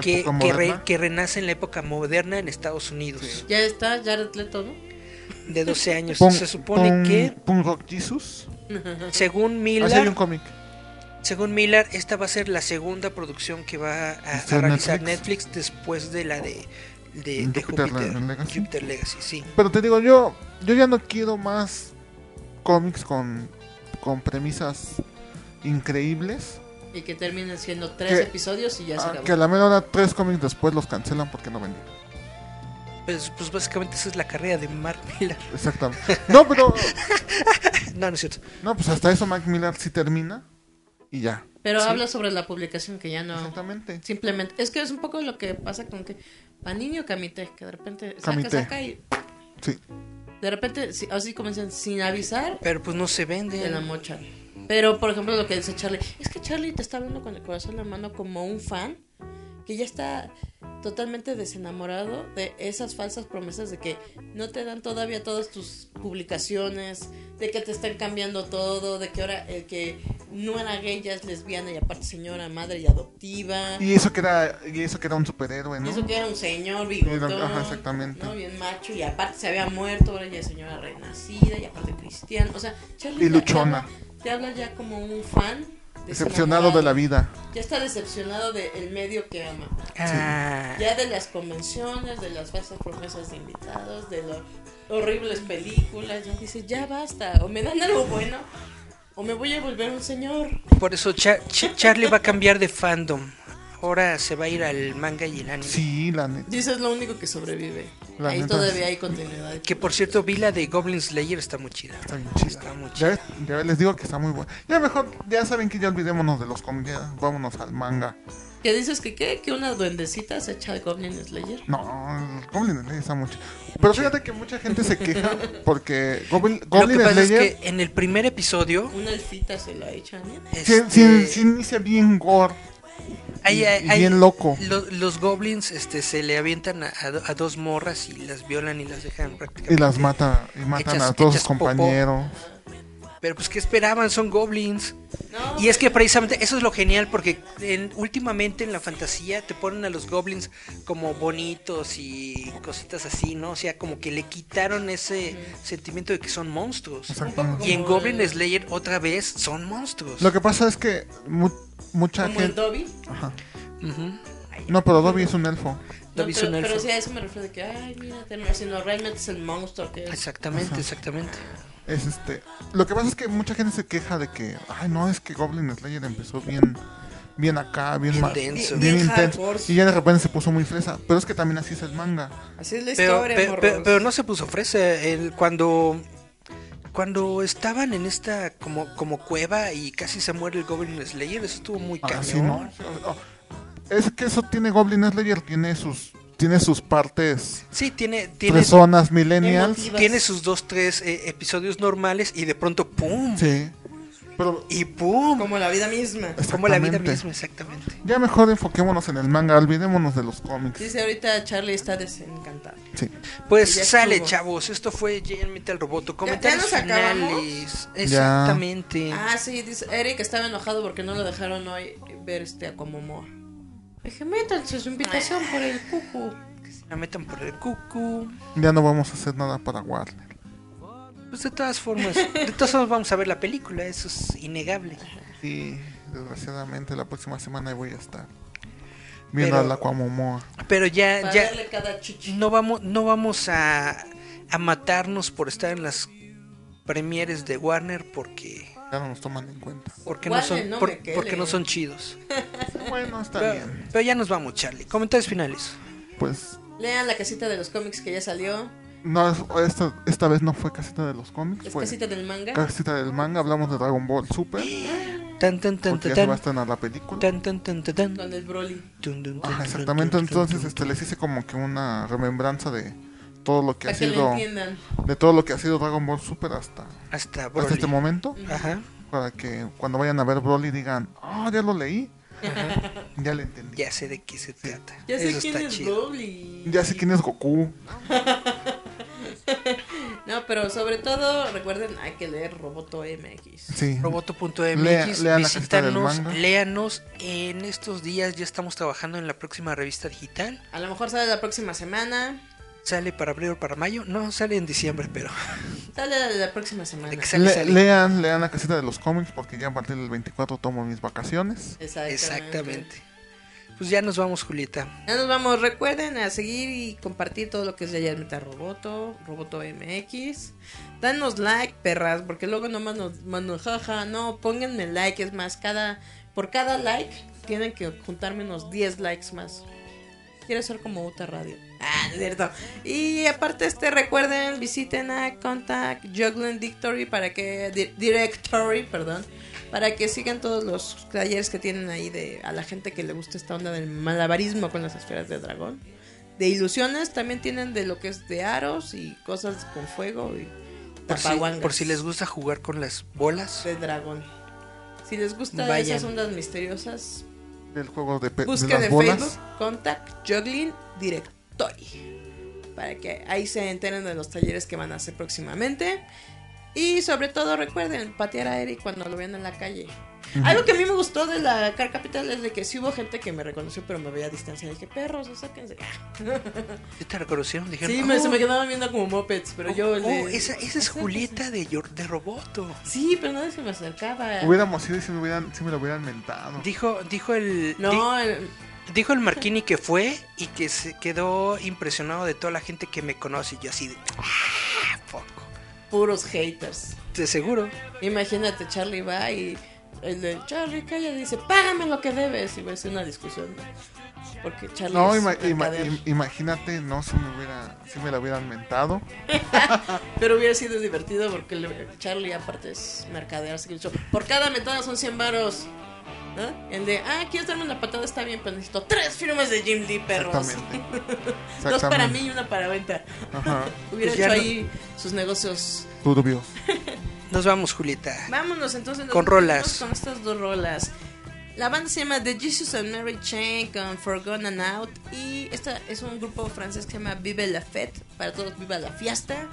que, que, re- moderna. que renace en la época moderna en Estados Unidos, Ya está Jared Leto, ¿no? de 12 años. Se supone que, Punk Rock Jesus. según Así hay un Miller, cómic. según Miller, esta va a ser la segunda producción que va a, a ¿Está en realizar Netflix? Netflix después de la de, de, de Jupiter Jupiter, Legacy. Jupiter Legacy, sí. Pero te digo, yo, yo ya no quiero más cómics con, con premisas increíbles. Y que terminen siendo tres Que- episodios y ya se Ah, acabó. que a la menor hora tres cómics después los cancelan porque no vendían. Pues, pues básicamente esa es la carrera de Mark Miller. Exactamente. No, pero. No, no es cierto. No, pues hasta eso Mac Miller sí termina. Y ya. Pero Sí. habla sobre la publicación que ya no. Exactamente. Simplemente. Es que es un poco lo que pasa con que. Panini o Camite, que de repente saca, Camite. saca y. Sí. De repente, así comienzan sin avisar, Pero pues no se vende. te la mochan. Pero, por ejemplo, lo que dice Charlie, es que Charlie te está hablando con el corazón en la mano como un fan. que ya está totalmente desenamorado de esas falsas promesas de que no te dan todavía todas tus publicaciones, de que te están cambiando todo, de que ahora el que no era gay ya es lesbiana y aparte señora, madre y adoptiva. Y eso que era, y eso que era un superhéroe, ¿no? Y eso que era un señor bigotón, Ajá, exactamente. ¿no? bien macho y aparte se había muerto, ahora ya es señora renacida y aparte cristiana, o sea, Charlie Y luchona. Te habla ya como un fan Decepcionado de la vida. Ya está decepcionado del medio que ama. Ah, Ya de las convenciones, de las falsas promesas de invitados, de las horribles películas. Ya dice, ya basta. O me dan algo bueno, o me voy a volver un señor. por eso Cha- Ch- Charlie va a cambiar de fandom. Ahora se va a ir al manga y el anime. Sí, la neta. Y eso es lo único que sobrevive. La Ahí neta, todavía sí. hay continuidad. Que por cierto, vi la de Goblin Slayer, está muy chida. Está bien chida. Está muy Ya, chida. ves- ya les digo que está muy buena. Ya mejor, ya saben que ya olvidémonos de los ya vámonos al manga. ¿Qué dices que qué? ¿Que una duendecita se echa el Goblin Slayer? No, el Goblin Slayer está mucho. Pero fíjate que mucha gente se queja porque Goblin, Lo Goblin que pasa Slayer es que en el primer episodio, Una elfita se la echan, ¿eh? sí, este, sí- sí inicia bien gore. Hay- hay- bien loco. lo- los goblins este, se le avientan a, a do- a dos morras y las violan y las dejan prácticamente. Y las mata, y matan Hechas- a todos sus popó. Pero pues, ¿qué esperaban? Son goblins. No, Y es que precisamente eso es lo genial porque en- últimamente en la fantasía te ponen a los goblins como bonitos y cositas así, ¿no? O sea, como que le quitaron ese sentimiento de que son monstruos. Y en Goblin Slayer otra vez son monstruos. Lo que pasa es que mu- mucha como el gente. Dobby. Ajá. No, pero Dobby es un elfo. No, Dobby es pero, un elfo. pero sí a eso me refiero de que, ay, mira, termina siendo realmente es el monstruo que es. Exactamente, exactamente. Es este. Lo que pasa es que mucha gente se queja de que, ay, no, es que Goblin Slayer empezó bien, bien acá, bien, Bien denso. bien Bien intenso. Y ya de repente se puso muy fresa. Pero es que también así es el manga. Así es la Pero, historia, pe- pero, no se puso fresa. El, cuando cuando estaban en esta como, como cueva y casi se muere el Goblin Slayer, eso estuvo muy Ah, cañón. sí, ¿no? Es que eso tiene Goblin Slayer, tiene sus, tiene sus partes Sí, tiene, tiene, fresonas millennials. Emotivas. tiene sus dos, tres eh, episodios normales y de pronto ¡pum! Sí. Pero Y ¡pum! Como la vida misma. Como la vida Exactamente. misma, exactamente. ya mejor enfoquémonos en el manga, olvidémonos de los cómics. Dice ahorita Charlie está desencantado. Sí. Pues Ya sale, estuvo. chavos. Esto fue Giant Metal Roboto. Comentarios nos acabamos? finales. Exactamente. Ah, sí, dice Eric estaba enojado porque no lo dejaron hoy ver este a Dije, métanse su invitación por el cucu. La metan por el cucu. Ya no vamos a hacer nada para Warner. Pues de todas formas, de todas formas vamos a ver la película, eso es innegable. Sí, desgraciadamente la próxima semana voy a estar viendo Pero- a la Cuamomoa. Pero ya, Para ya no vamos, no vamos a, a matarnos por estar en las premieres de Warner porque no nos toman en cuenta. porque no son por- porque no son chidos. Bueno, está Pero, bien. pero ya nos vamos, Charlie. Comentarios finales. Pues Lean la casita de los cómics que ya salió. no, es- esta, esta vez no fue casita de los cómics, Es fue casita del manga. casita del manga. Hablamos de Dragon Ball Super, Tan tan tan porque tan ya se va a estrenar la película. tan tan tan tan tan. Con el Broly. Exactamente. Entonces, este, les hice como que una remembranza de todo lo que ha Para que lo sido, entiendan. de todo lo que ha sido Dragon Ball Super hasta, Hasta hasta este momento, Ajá. para que cuando vayan a ver Broly digan, ah, ya lo leí, ya le entendí. Ya sé de qué se trata. Ya sé Eso quién está es chido. Broly. Ya sé quién es Goku. No, pero sobre todo recuerden, hay que leer Roboto MX. Sí. Roboto.mx, Lea- visítanos, léanos. En estos días ya estamos trabajando en la próxima revista digital. A lo mejor sale la próxima semana. Sale para abril o para mayo. No, sale en diciembre, pero. Sale la, la próxima semana. De que sale, Le- sale. lean, lean la casita de los cómics porque ya a partir del 24 tomo mis vacaciones. Exactamente. Exactamente. Pues ya nos vamos, Julieta. Ya nos vamos. Recuerden a seguir y compartir todo lo que es Yayar Meta Roboto, Roboto MX. Danos like, perras, porque luego nomás nos mandan jaja. No, pónganme like. Es más, cada por cada like tienen que juntarme unos 10 likes más. Quiero ser como Uta Radio. Ah, no es cierto. Y aparte, este, recuerden, visiten a Contact Juggling Victory para que. di- Directory, perdón. Para que sigan todos los talleres que tienen ahí de a la gente que le gusta esta onda del malabarismo con las esferas de dragón. De ilusiones también tienen de lo que es de aros y cosas con fuego y Por si, por si les gusta jugar con las bolas. de dragón. Si les gusta Vayan. esas ondas misteriosas, del juego de, de Busquen las en bolas. Facebook Contact Juggling Directory para que ahí se enteren de los talleres que van a hacer próximamente. Y sobre todo recuerden patear a Eric cuando lo vean en la calle. Algo que a mí me gustó de la Car Capital es de que sí hubo gente que me reconoció pero me veía a distancia. dije, perros, sáquense. ¿Sí ¿Te reconocieron? Dijeron, Sí, me, se me "Oh, quedaban viendo como mopeds, pero yo... oh, le- esa, esa es Julieta de, de Roboto. Sí, pero nadie se me acercaba. Hubiéramos ido y si me, hubieran, si me lo hubieran mentado. Dijo, dijo el. di- No, el- Dijo el Marquini que fue y que se quedó impresionado de toda la gente que me conoce. Y yo así de. "Ah, poco. puros haters. De seguro. Imagínate, Charlie va y el de Charlie calla dice, págame lo que debes. Y va a ser una discusión. Porque Charlie No, es ima- ima- imagínate, no, si me, hubiera, si me lo hubieran mentado. Pero hubiera sido divertido porque Charlie aparte es mercader. Así que dicho, por cada metada son 100 varos. ¿No? El de, ah, quieres darme una patada, está bien, pero necesito tres firmas de Jim Lee, perros. Exactamente. Dos para Exactamente. mí y una para venta. Ajá. Hubiera Pues ya hecho no- ahí sus negocios Turbios. Nos vamos, Julieta. Vámonos entonces nos Con rolas. Con estas dos rolas. La banda se llama The Jesus and Mary Chain con Forgone and Out. Y esta es un grupo francés que se llama Vive la Fête. Para todos, viva la fiesta.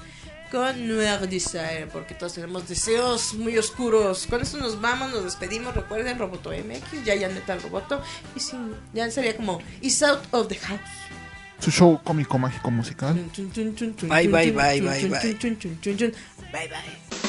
Con Noir Desire. Porque todos tenemos deseos muy oscuros. Con esto nos vamos, nos despedimos. Recuerden Roboto MX, ya ya neta el Roboto. Y sí, ya sería como Is Out of the House. Su show cómico mágico musical. Bye, bye, bye, bye, bye. Bye, bye.